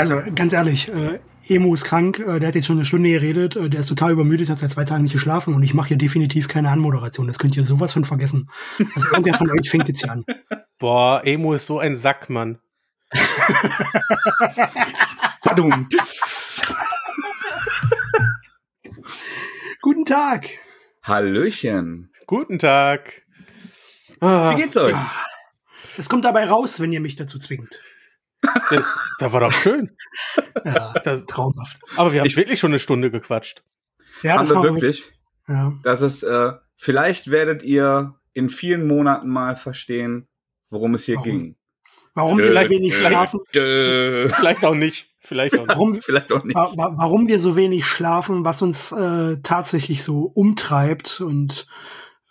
Also ganz ehrlich, äh, Emo ist krank, äh, der hat jetzt schon eine Stunde geredet, äh, der ist total übermüdet, hat seit zwei Tagen nicht geschlafen und ich mache hier definitiv keine Anmoderation. Das könnt ihr sowas von vergessen. Also irgendwer von euch fängt jetzt hier an. Boah, Emo ist so ein Sack, Mann. Badum. Guten Tag. Hallöchen. Guten Tag. Wie geht's euch? Es kommt dabei raus, wenn ihr mich dazu zwingt. Das, das war doch schön. Ja, Das, traumhaft. aber wir haben wirklich schon eine Stunde gequatscht. Ja, Haben das wir war wirklich? Ja. Das ist, äh, vielleicht werdet ihr in vielen Monaten mal verstehen, worum es hier Warum? ging. Warum wir so wenig schlafen? Dö. Vielleicht auch nicht. Vielleicht auch nicht. Warum, Vielleicht auch nicht. wa wa warum wir so wenig schlafen, was uns äh, tatsächlich so umtreibt und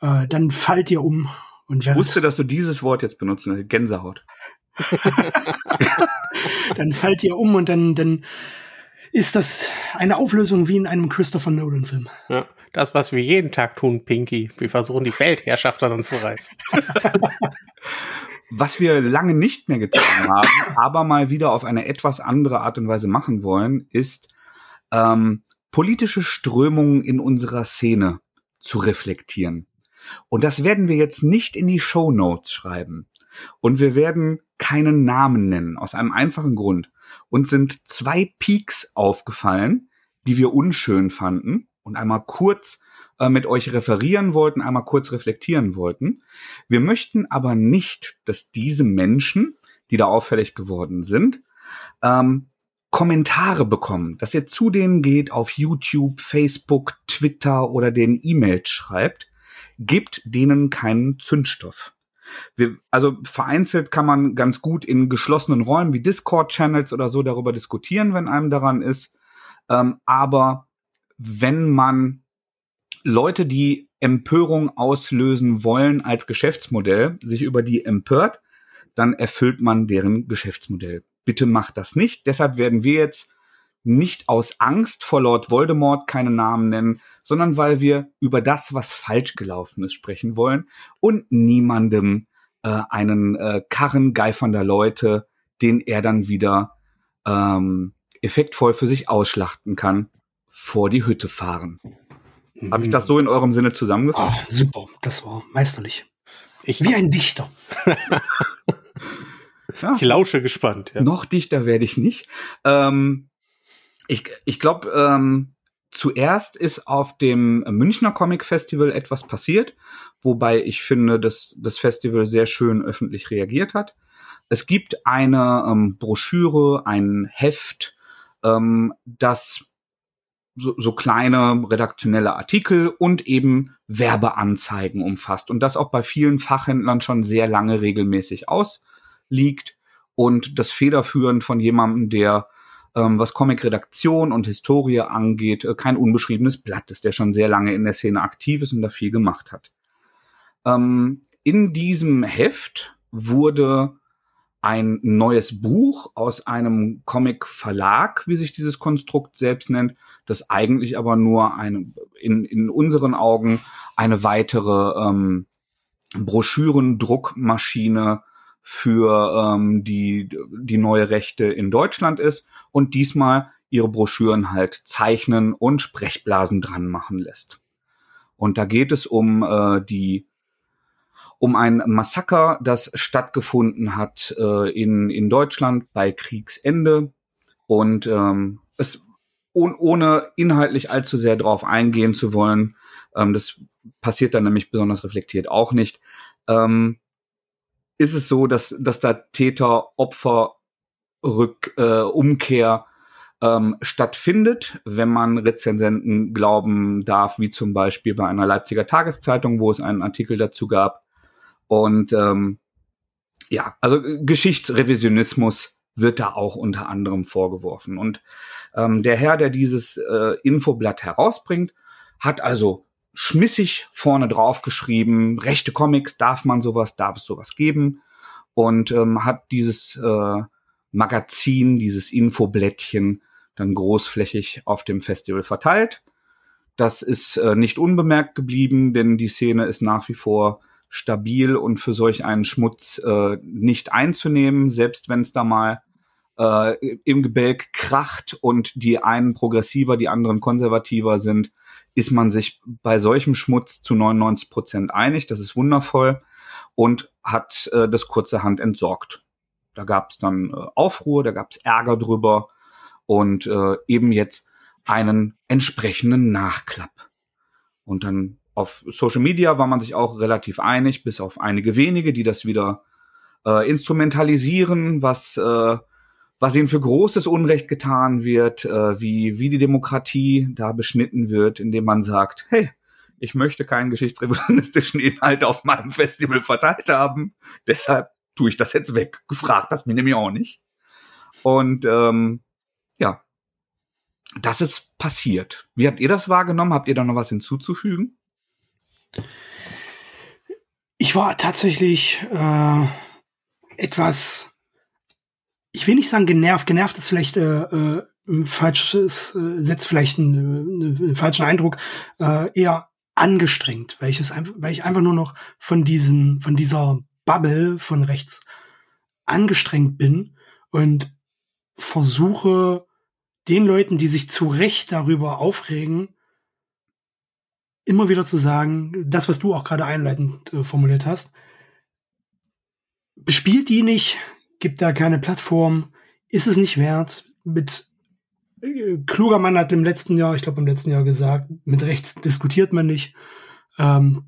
äh, dann fallt ihr um und Ich wusste, dass du dieses Wort jetzt benutzen willst. Gänsehaut. dann fallt ihr um und dann dann ist das eine Auflösung wie in einem Christopher Nolan Film. Ja, das, was wir jeden Tag tun, Pinky. Wir versuchen, die Weltherrschaft an uns zu reißen. Was wir lange nicht mehr getan haben, aber mal wieder auf eine etwas andere Art und Weise machen wollen, ist ähm, politische Strömungen in unserer Szene zu reflektieren. Und das werden wir jetzt nicht in die Show Notes schreiben. Und wir werden keinen Namen nennen, aus einem einfachen Grund. Uns sind zwei Peaks aufgefallen, die wir unschön fanden und einmal kurz äh, mit euch referieren wollten, einmal kurz reflektieren wollten. Wir möchten aber nicht, dass diese Menschen, die da auffällig geworden sind, ähm, Kommentare bekommen, dass ihr zu denen geht auf YouTube, Facebook, Twitter oder den E-Mails schreibt, gebt denen keinen Zündstoff. Wir, also vereinzelt kann man ganz gut in geschlossenen Räumen wie Discord-Channels oder so darüber diskutieren, wenn einem daran ist. Ähm, aber wenn man Leute, die Empörung auslösen wollen als Geschäftsmodell, sich über die empört, dann erfüllt man deren Geschäftsmodell. Bitte macht das nicht. Deshalb werden wir jetzt nicht aus Angst vor Lord Voldemort keine Namen nennen, sondern weil wir über das, was falsch gelaufen ist, sprechen wollen und niemandem äh, einen äh, Karren geifernder Leute, den er dann wieder ähm, effektvoll für sich ausschlachten kann, vor die Hütte fahren. Habe ich das so in eurem Sinne zusammengefasst? super, das war meisterlich. Ich, Wie ein Dichter. Ja. ich lausche gespannt. Ja. Noch dichter werde ich nicht. Ähm, ich ich glaube, ähm, zuerst ist auf dem Münchner Comic Festival etwas passiert, wobei ich finde, dass das Festival sehr schön öffentlich reagiert hat. Es gibt eine ähm, Broschüre, ein Heft, ähm, das so, so kleine redaktionelle Artikel und eben Werbeanzeigen umfasst und das auch bei vielen Fachhändlern schon sehr lange regelmäßig ausliegt und das Federführen von jemandem, der ähm, was Comic-Redaktion und Historie angeht, äh, kein unbeschriebenes Blatt ist, der schon sehr lange in der Szene aktiv ist und da viel gemacht hat. Ähm, in diesem Heft wurde ein neues Buch aus einem Comic-Verlag, wie sich dieses Konstrukt selbst nennt, das eigentlich aber nur eine, in, in unseren Augen eine weitere ähm, Broschürendruckmaschine für ähm, die, die neue Rechte in Deutschland ist und diesmal ihre Broschüren halt zeichnen und Sprechblasen dran machen lässt. Und da geht es um äh, die um ein Massaker, das stattgefunden hat äh, in, in Deutschland bei Kriegsende. Und ähm, es oh, ohne inhaltlich allzu sehr drauf eingehen zu wollen, ähm, das passiert dann nämlich besonders reflektiert auch nicht, ähm, ist es so, dass, dass da Täter-Opfer-Umkehr ähm, stattfindet, wenn man Rezensenten glauben darf, wie zum Beispiel bei einer Leipziger Tageszeitung, wo es einen Artikel dazu gab. Und ähm, ja, also Geschichtsrevisionismus wird da auch unter anderem vorgeworfen. Und ähm, der Herr, der dieses äh, Infoblatt herausbringt, hat also schmissig vorne drauf geschrieben, rechte Comics, darf man sowas, darf es sowas geben. Und ähm, hat dieses äh, Magazin, dieses Infoblättchen dann großflächig auf dem Festival verteilt. Das ist äh, nicht unbemerkt geblieben, denn die Szene ist nach wie vor stabil und für solch einen Schmutz äh, nicht einzunehmen, selbst wenn es da mal äh, im Gebälk kracht und die einen progressiver, die anderen konservativer sind, ist man sich bei solchem Schmutz zu 99 Prozent einig. Das ist wundervoll und hat äh, das kurzerhand entsorgt. Da gab es dann äh, Aufruhr, da gab es Ärger drüber und äh, eben jetzt einen entsprechenden Nachklapp. Und dann auf Social Media war man sich auch relativ einig, bis auf einige wenige, die das wieder äh, instrumentalisieren, was äh, was ihnen für großes Unrecht getan wird, äh, wie wie die Demokratie da beschnitten wird, indem man sagt, hey, ich möchte keinen geschichtsrevisionistischen Inhalt auf meinem Festival verteilt haben, deshalb tue ich das jetzt weg. Gefragt das mir nämlich auch nicht. Und ähm, ja, das ist passiert. Wie habt ihr das wahrgenommen? Habt ihr da noch was hinzuzufügen? Ich war tatsächlich äh, etwas, ich will nicht sagen genervt, genervt ist vielleicht äh, äh, falsches, äh, setzt vielleicht einen, einen falschen Eindruck, äh, eher angestrengt, weil ich es einfach, weil ich einfach nur noch von diesen, von dieser Bubble von rechts angestrengt bin und versuche den Leuten, die sich zu Recht darüber aufregen, immer wieder zu sagen, das, was du auch gerade einleitend äh, formuliert hast, bespielt die nicht, gibt da keine Plattform, ist es nicht wert. Mit äh, kluger Mann hat im letzten Jahr, ich glaube im letzten Jahr gesagt, mit rechts diskutiert man nicht. Ähm,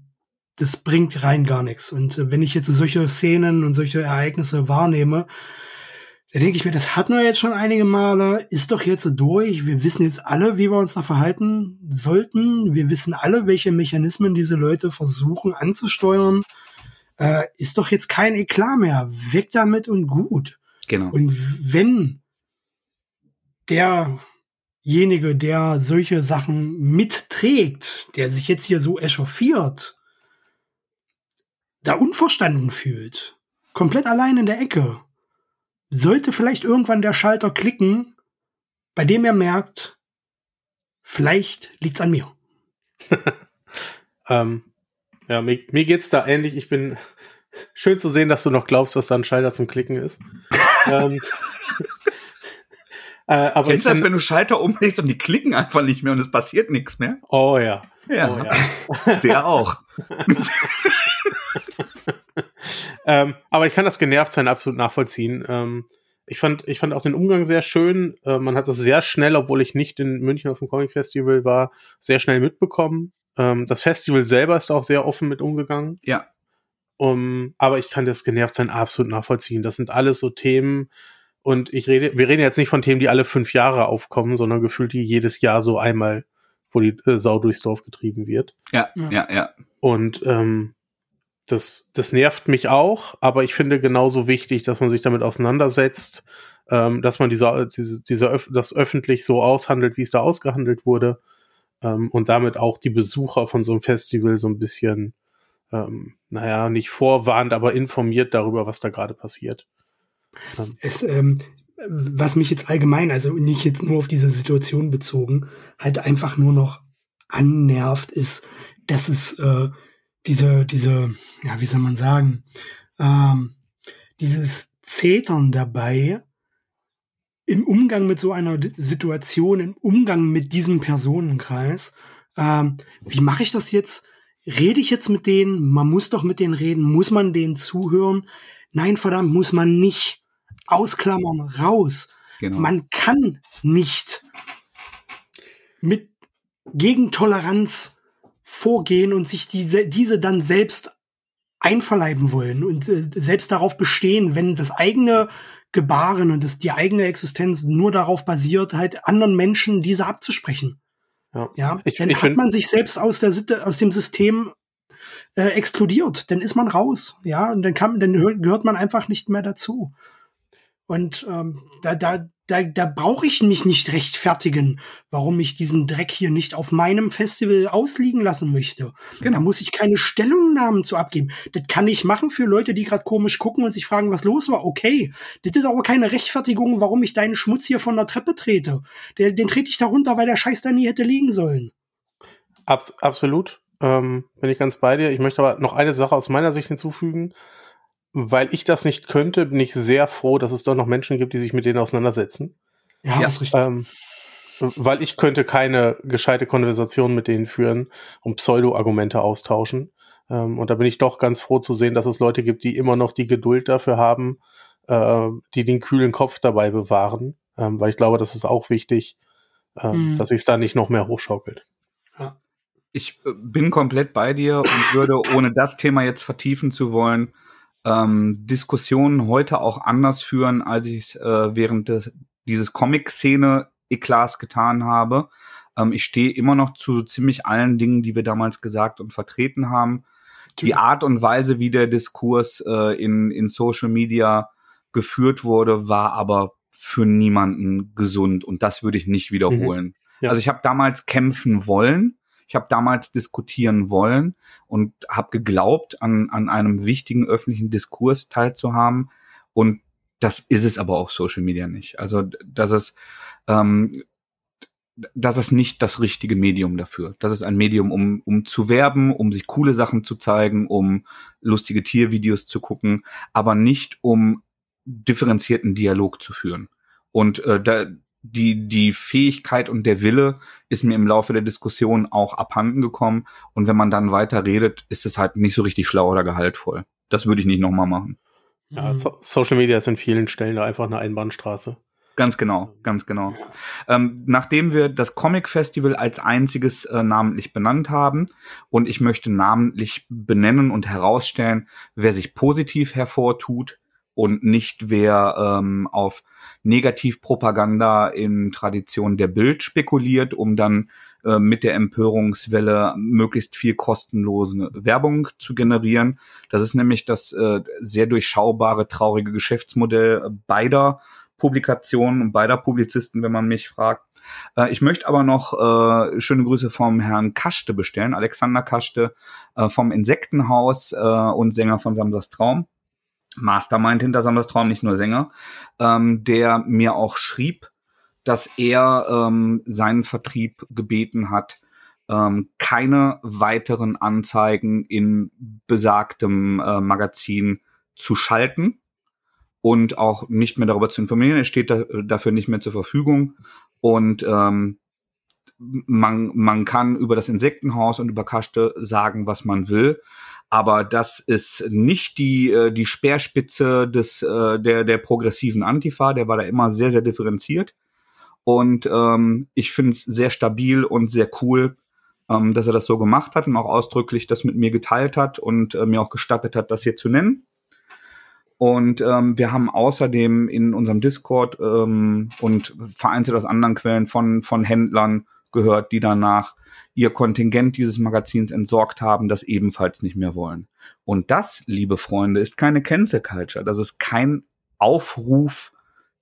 das bringt rein gar nichts. Und äh, wenn ich jetzt solche Szenen und solche Ereignisse wahrnehme, da denke ich mir, das hatten wir jetzt schon einige Male, ist doch jetzt durch. Wir wissen jetzt alle, wie wir uns da verhalten sollten. Wir wissen alle, welche Mechanismen diese Leute versuchen anzusteuern. Äh, ist doch jetzt kein Eklat mehr. Weg damit und gut. Genau. Und wenn derjenige, der solche Sachen mitträgt, der sich jetzt hier so echauffiert, da unverstanden fühlt, komplett allein in der Ecke, sollte vielleicht irgendwann der Schalter klicken, bei dem er merkt, vielleicht liegt's an mir. ähm, ja, mir, mir geht's da ähnlich. Ich bin schön zu sehen, dass du noch glaubst, dass da ein Schalter zum Klicken ist. ähm, äh, aber Kennst du das, wenn du Schalter umlegst und die klicken einfach nicht mehr und es passiert nichts mehr? Oh ja. Ja, oh, ja. der auch. ähm, aber ich kann das Genervtsein absolut nachvollziehen. Ähm, ich fand, ich fand auch den Umgang sehr schön. Äh, man hat das sehr schnell, obwohl ich nicht in München auf dem Comic Festival war, sehr schnell mitbekommen. Ähm, das Festival selber ist auch sehr offen mit umgegangen. Ja. Um, aber ich kann das Genervtsein absolut nachvollziehen. Das sind alles so Themen. Und ich rede, wir reden jetzt nicht von Themen, die alle fünf Jahre aufkommen, sondern gefühlt die jedes Jahr so einmal, wo die äh, Sau durchs Dorf getrieben wird. Ja, ja, ja. Und ähm, das, das nervt mich auch, aber ich finde genauso wichtig, dass man sich damit auseinandersetzt, ähm, dass man diese, diese, diese Öf das öffentlich so aushandelt, wie es da ausgehandelt wurde ähm, und damit auch die Besucher von so einem Festival so ein bisschen, ähm, naja, nicht vorwarnt, aber informiert darüber, was da gerade passiert. Ähm. Es, ähm, was mich jetzt allgemein, also nicht jetzt nur auf diese Situation bezogen, halt einfach nur noch annervt, ist, dass es äh, diese, diese, ja, wie soll man sagen, ähm, dieses Zetern dabei im Umgang mit so einer Situation, im Umgang mit diesem Personenkreis. Ähm, wie mache ich das jetzt? Rede ich jetzt mit denen? Man muss doch mit denen reden. Muss man denen zuhören? Nein, verdammt, muss man nicht. Ausklammern, raus. Genau. Man kann nicht mit Gegentoleranz vorgehen und sich diese, diese dann selbst einverleiben wollen und äh, selbst darauf bestehen, wenn das eigene Gebaren und das, die eigene Existenz nur darauf basiert, halt anderen Menschen diese abzusprechen. Ja, ja? Ich, dann ich hat man sich selbst aus der aus dem System äh, exkludiert, dann ist man raus, ja, und dann kann, dann gehört man einfach nicht mehr dazu. Und ähm, da, da, da, da brauche ich mich nicht rechtfertigen, warum ich diesen Dreck hier nicht auf meinem Festival ausliegen lassen möchte. Genau. Da muss ich keine Stellungnahmen zu abgeben. Das kann ich machen für Leute, die gerade komisch gucken und sich fragen, was los war. Okay, das ist aber keine Rechtfertigung, warum ich deinen Schmutz hier von der Treppe trete. Den, den trete ich da runter, weil der Scheiß da nie hätte liegen sollen. Abs absolut. Ähm, bin ich ganz bei dir. Ich möchte aber noch eine Sache aus meiner Sicht hinzufügen. Weil ich das nicht könnte, bin ich sehr froh, dass es doch noch Menschen gibt, die sich mit denen auseinandersetzen. Ja, ja. ist richtig. Ähm, weil ich könnte keine gescheite Konversation mit denen führen und Pseudo-Argumente austauschen. Ähm, und da bin ich doch ganz froh zu sehen, dass es Leute gibt, die immer noch die Geduld dafür haben, äh, die den kühlen Kopf dabei bewahren. Ähm, weil ich glaube, das ist auch wichtig, äh, mhm. dass sich es da nicht noch mehr hochschaukelt. Ja. Ich äh, bin komplett bei dir und würde, ohne das Thema jetzt vertiefen zu wollen, ähm, Diskussionen heute auch anders führen, als ich es äh, während des, dieses Comic-Szene Eklats getan habe. Ähm, ich stehe immer noch zu ziemlich allen Dingen, die wir damals gesagt und vertreten haben. Die Art und Weise, wie der Diskurs äh, in, in Social Media geführt wurde, war aber für niemanden gesund und das würde ich nicht wiederholen. Mhm. Ja. Also ich habe damals kämpfen wollen, ich habe damals diskutieren wollen und habe geglaubt, an, an einem wichtigen öffentlichen Diskurs teilzuhaben und das ist es aber auf Social Media nicht. Also dass es ähm, das ist nicht das richtige Medium dafür. Das ist ein Medium, um, um zu werben, um sich coole Sachen zu zeigen, um lustige Tiervideos zu gucken, aber nicht um differenzierten Dialog zu führen. Und äh, da, die, die Fähigkeit und der Wille ist mir im Laufe der Diskussion auch abhanden gekommen. Und wenn man dann weiter redet, ist es halt nicht so richtig schlau oder gehaltvoll. Das würde ich nicht nochmal machen. Ja, so Social Media ist in vielen Stellen da einfach eine Einbahnstraße. Ganz genau, ganz genau. Ähm, nachdem wir das Comic Festival als einziges äh, namentlich benannt haben und ich möchte namentlich benennen und herausstellen, wer sich positiv hervortut und nicht wer ähm, auf Negativpropaganda in Tradition der Bild spekuliert, um dann äh, mit der Empörungswelle möglichst viel kostenlose Werbung zu generieren. Das ist nämlich das äh, sehr durchschaubare, traurige Geschäftsmodell beider Publikationen und beider Publizisten, wenn man mich fragt. Äh, ich möchte aber noch äh, schöne Grüße vom Herrn Kaschte bestellen, Alexander Kaschte äh, vom Insektenhaus äh, und Sänger von Samsas Traum. Mastermind hinter Samsas Traum, nicht nur Sänger, ähm, der mir auch schrieb, dass er ähm, seinen Vertrieb gebeten hat, ähm, keine weiteren Anzeigen in besagtem äh, Magazin zu schalten und auch nicht mehr darüber zu informieren. Er steht da, dafür nicht mehr zur Verfügung. Und ähm, man, man kann über das Insektenhaus und über Kaste sagen, was man will. Aber das ist nicht die, äh, die Speerspitze des, äh, der, der progressiven Antifa. Der war da immer sehr, sehr differenziert. Und ähm, ich finde es sehr stabil und sehr cool, ähm, dass er das so gemacht hat und auch ausdrücklich das mit mir geteilt hat und äh, mir auch gestattet hat, das hier zu nennen. Und ähm, wir haben außerdem in unserem Discord ähm, und vereinzelt aus anderen Quellen von, von Händlern gehört, die danach ihr Kontingent dieses Magazins entsorgt haben, das ebenfalls nicht mehr wollen. Und das, liebe Freunde, ist keine Cancel Culture. Das ist kein Aufruf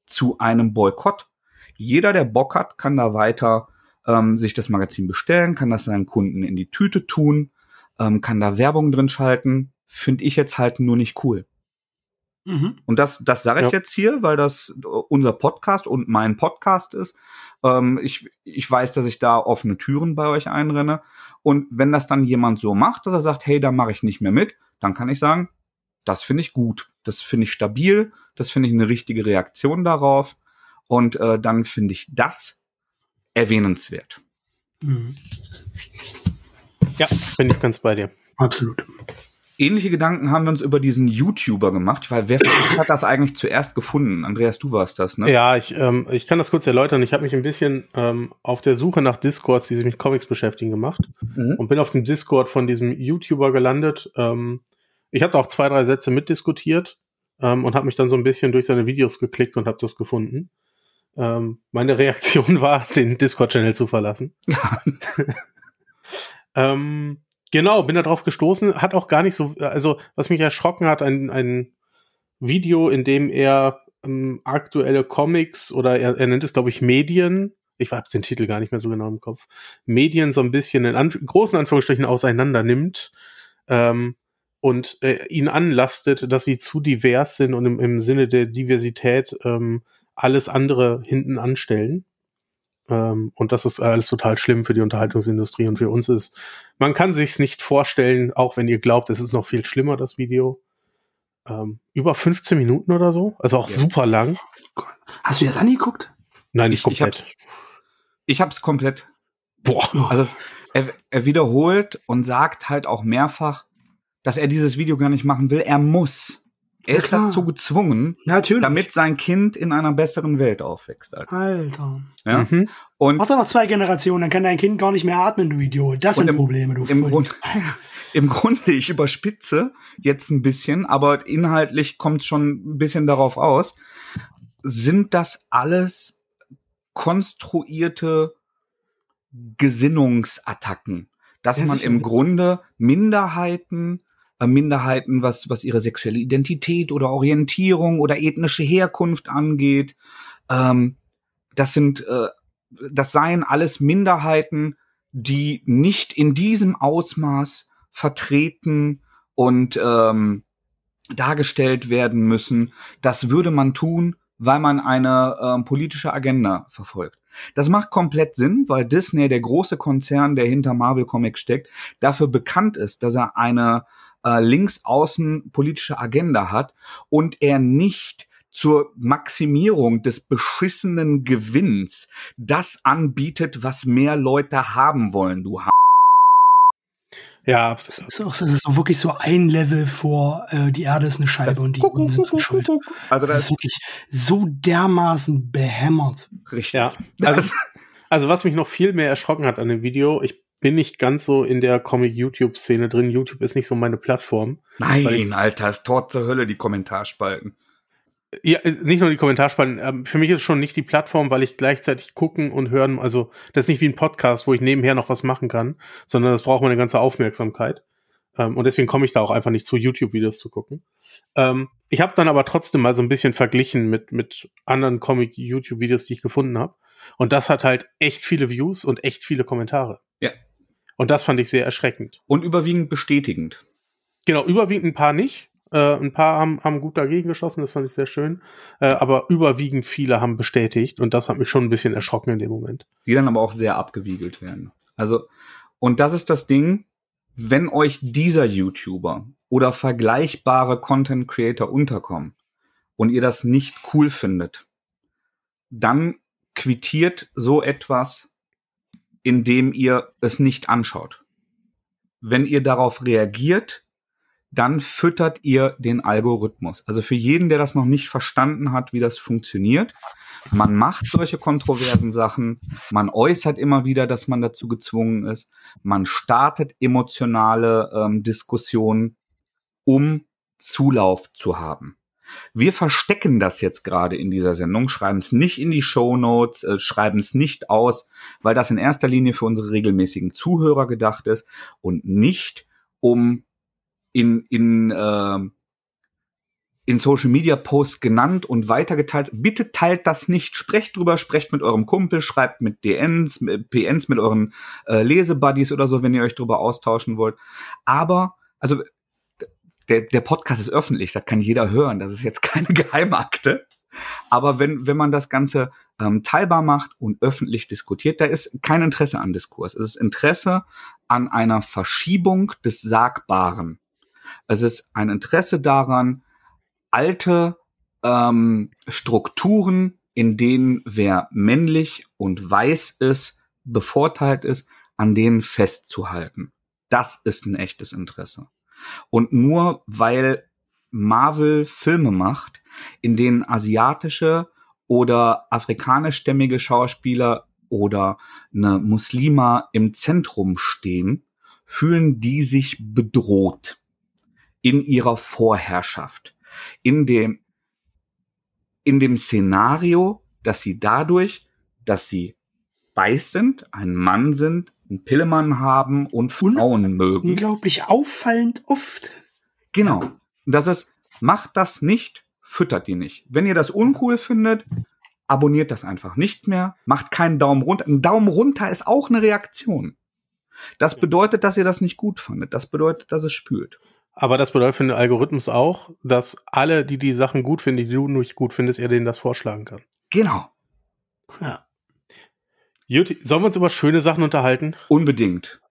zu einem Boykott. Jeder, der Bock hat, kann da weiter ähm, sich das Magazin bestellen, kann das seinen Kunden in die Tüte tun, ähm, kann da Werbung drin schalten. Finde ich jetzt halt nur nicht cool. Mhm. Und das, das sage ich ja. jetzt hier, weil das unser Podcast und mein Podcast ist. Ähm, ich, ich weiß, dass ich da offene Türen bei euch einrenne. Und wenn das dann jemand so macht, dass er sagt, hey, da mache ich nicht mehr mit, dann kann ich sagen, das finde ich gut, das finde ich stabil, das finde ich eine richtige Reaktion darauf. Und äh, dann finde ich das erwähnenswert. Mhm. Ja, bin ich ganz bei dir. Absolut ähnliche Gedanken haben wir uns über diesen YouTuber gemacht, weil wer hat das eigentlich zuerst gefunden? Andreas, du warst das, ne? Ja, ich, ähm, ich kann das kurz erläutern. Ich habe mich ein bisschen ähm, auf der Suche nach Discords, die sich mit Comics beschäftigen, gemacht mhm. und bin auf dem Discord von diesem YouTuber gelandet. Ähm, ich habe auch zwei, drei Sätze mitdiskutiert ähm, und habe mich dann so ein bisschen durch seine Videos geklickt und habe das gefunden. Ähm, meine Reaktion war, den Discord-Channel zu verlassen. ähm, Genau, bin da drauf gestoßen, hat auch gar nicht so, also was mich erschrocken hat, ein, ein Video, in dem er ähm, aktuelle Comics oder er, er nennt es, glaube ich, Medien, ich habe den Titel gar nicht mehr so genau im Kopf, Medien so ein bisschen in Anf großen Anführungsstrichen auseinander nimmt ähm, und äh, ihn anlastet, dass sie zu divers sind und im, im Sinne der Diversität ähm, alles andere hinten anstellen. Ähm, und das ist alles total schlimm für die Unterhaltungsindustrie und für uns ist. Man kann sich's nicht vorstellen, auch wenn ihr glaubt, es ist noch viel schlimmer, das Video. ähm, über 15 Minuten oder so. Also auch Ja. super lang. Hast du dir das angeguckt? Nein, nicht Ich- ich komplett. Ich hab's komplett. Boah. Also es, er, er wiederholt und sagt halt auch mehrfach, dass er dieses Video gar nicht machen will. Er muss. Er Ja, ist klar. dazu gezwungen, Natürlich. damit sein Kind in einer besseren Welt aufwächst. Alter. Alter. Ja? Mhm. Und Warte noch zwei Generationen, dann kann dein Kind gar nicht mehr atmen, du Idiot. Das sind im- Probleme, du im Grund- im Grunde, ich überspitze jetzt ein bisschen, aber inhaltlich kommt schon ein bisschen darauf aus, sind das alles konstruierte Gesinnungsattacken, dass Ja, man im Grunde Minderheiten, äh, Minderheiten, was, was ihre sexuelle Identität oder Orientierung oder ethnische Herkunft angeht, ähm, das sind, äh, das seien alles Minderheiten, die nicht in diesem Ausmaß vertreten und ähm, dargestellt werden müssen. Das würde man tun, weil man eine ähm, politische Agenda verfolgt. Das macht komplett Sinn, weil Disney, der große Konzern, der hinter Marvel Comics steckt, dafür bekannt ist, dass er eine äh, linksaußen politische Agenda hat und er nicht zur Maximierung des beschissenen Gewinns das anbietet, was mehr Leute haben wollen, du ha Ja, Das ist, auch, das ist auch wirklich so ein Level vor, äh, die Erde ist eine Scheibe Das- und die Juden sind dran schuld. Also Das das ist wirklich so dermaßen behämmert. richtig. ja. Also, also was mich noch viel mehr erschrocken hat an dem Video, ich bin nicht ganz so in der Comic-YouTube-Szene drin. YouTube ist nicht so meine Plattform. Nein, Alter, ist Tor zur Hölle, die Kommentarspalten. Ja, äh, nicht nur die Kommentarspalten. Ähm, für mich ist schon nicht die Plattform, weil ich gleichzeitig gucken und hören, also das ist nicht wie ein Podcast, wo ich nebenher noch was machen kann, sondern das braucht meine ganze Aufmerksamkeit. Ähm, und deswegen komme ich da auch einfach nicht zu, YouTube-Videos zu gucken. Ähm, ich habe dann aber trotzdem mal so ein bisschen verglichen mit, mit anderen Comic-YouTube-Videos, die ich gefunden habe. Und das hat halt echt viele Views und echt viele Kommentare. Und das fand ich sehr erschreckend. Und überwiegend bestätigend. Genau, überwiegend ein paar nicht. Äh, ein paar haben, haben gut dagegen geschossen, das fand ich sehr schön. Äh, aber überwiegend viele haben bestätigt und das hat mich schon ein bisschen erschrocken in dem Moment. die dann aber auch sehr abgewiegelt werden. Also, und das ist das Ding, wenn euch dieser YouTuber oder vergleichbare Content Creator unterkommen und ihr das nicht cool findet, dann quittiert so etwas, indem ihr es nicht anschaut. Wenn ihr darauf reagiert, dann füttert ihr den Algorithmus. Also für jeden, der das noch nicht verstanden hat, wie das funktioniert, man macht solche kontroversen Sachen, man äußert immer wieder, dass man dazu gezwungen ist, man startet emotionale ähm, Diskussionen, um Zulauf zu haben. Wir verstecken das jetzt gerade in dieser Sendung, schreiben es nicht in die Show Notes, äh, schreiben es nicht aus, weil das in erster Linie für unsere regelmäßigen Zuhörer gedacht ist und nicht um in, in, äh, in Social Media Posts genannt und weitergeteilt. Bitte teilt das nicht. Sprecht drüber, sprecht mit eurem Kumpel, schreibt mit DNs, mit PNs, mit euren äh, Lesebuddies oder so, wenn ihr euch drüber austauschen wollt. Aber, also, der, der Podcast ist öffentlich, das kann jeder hören. Das ist jetzt keine Geheimakte. Aber wenn, wenn man das Ganze ähm, teilbar macht und öffentlich diskutiert, da ist kein Interesse an Diskurs. Es ist Interesse an einer Verschiebung des Sagbaren. Es ist ein Interesse daran, alte ähm, Strukturen, in denen wer männlich und weiß ist, bevorteilt ist, an denen festzuhalten. Das ist ein echtes Interesse. Und nur weil Marvel Filme macht, in denen asiatische oder afrikanischstämmige Schauspieler oder eine Muslima im Zentrum stehen, fühlen die sich bedroht in ihrer Vorherrschaft, in dem, in dem Szenario, dass sie dadurch, dass sie weiß sind, ein Mann sind, einen Pillemann haben und Frauen mögen. Unglaublich auffallend oft. Genau. Das ist, macht das nicht, füttert die nicht. Wenn ihr das uncool findet, abonniert das einfach nicht mehr, macht keinen Daumen runter. Ein Daumen runter ist auch eine Reaktion. Das bedeutet, dass ihr das nicht gut fandet. Das bedeutet, dass es spült. Aber das bedeutet für den Algorithmus auch, dass alle, die die Sachen gut finden, die du nicht gut findest, er denen das vorschlagen kann. Genau. Ja. Juti, sollen wir uns über schöne Sachen unterhalten? Unbedingt.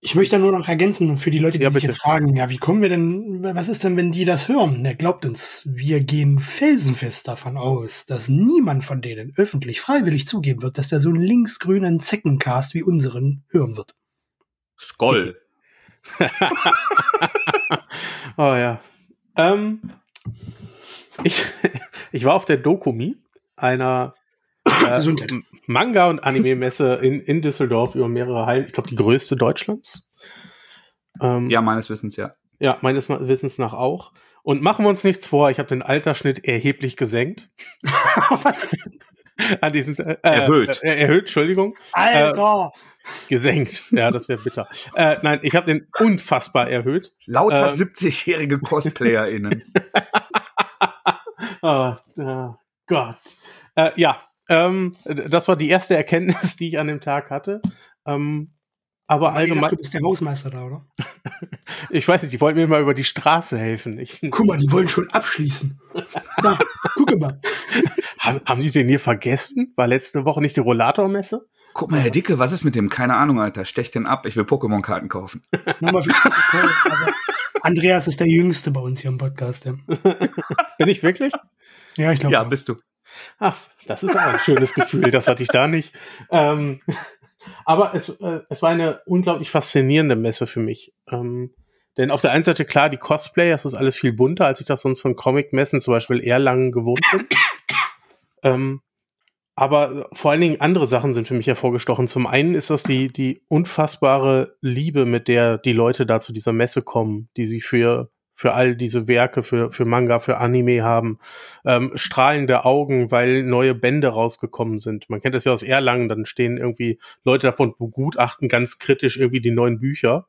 Ich möchte nur noch ergänzen für die Leute, die Ja, sich bitte. jetzt fragen, ja, wie kommen wir denn, was ist denn, wenn die das hören? Der glaubt uns. Wir gehen felsenfest davon aus, dass niemand von denen öffentlich freiwillig zugeben wird, dass der so einen linksgrünen Zeckencast wie unseren hören wird. Skoll. Oh ja. Ähm, ich, ich war auf der Dokumi, einer Gesundheit. Manga- und Anime-Messe in, in Düsseldorf über mehrere Hallen. Ich glaube, die größte Deutschlands. Ähm, Ja, meines Wissens ja. Ja, meines Wissens nach auch. Und machen wir uns nichts vor, ich habe den Altersschnitt erheblich gesenkt. was? An diesem, äh, Erhöht. Äh, erhöht, Entschuldigung. Alter! Gesenkt. Ja, das wäre bitter. Äh, nein, ich habe den unfassbar erhöht. Lauter Ähm. 70-jährige CosplayerInnen. Oh, oh Gott. Äh, ja, ähm, das war die erste Erkenntnis, die ich an dem Tag hatte. Ähm, aber allgemein, Du bist der Hausmeister da, oder? ich weiß nicht, die wollten mir mal über die Straße helfen. Ich, Guck mal, die wollen schon abschließen. Da, guck mal. haben, haben die den hier vergessen? War letzte Woche nicht die Rollatormesse? Guck mal, Herr Dicke, was ist mit dem? Keine Ahnung, Alter. Stech den ab. Ich will Pokémon-Karten kaufen. Also, Andreas ist der Jüngste bei uns hier im Podcast. Ja, Bin ich wirklich? ja ich glaube. Ja, bist du. Ach, das ist aber ein schönes Gefühl, das hatte ich da nicht. Ähm, aber es, äh, es war eine unglaublich faszinierende Messe für mich. Ähm, denn auf der einen Seite klar, die Cosplay, das ist alles viel bunter, als ich das sonst von Comic-Messen, zum Beispiel Erlangen, gewohnt bin. ähm, aber vor allen Dingen andere Sachen sind für mich hervorgestochen. Zum einen ist das die, die unfassbare Liebe, mit der die Leute da zu dieser Messe kommen, die sie für, für all diese Werke, für, für Manga, für Anime haben. Ähm, strahlende Augen, weil neue Bände rausgekommen sind. Man kennt das ja aus Erlangen, dann stehen irgendwie Leute davon begutachten ganz kritisch irgendwie die neuen Bücher.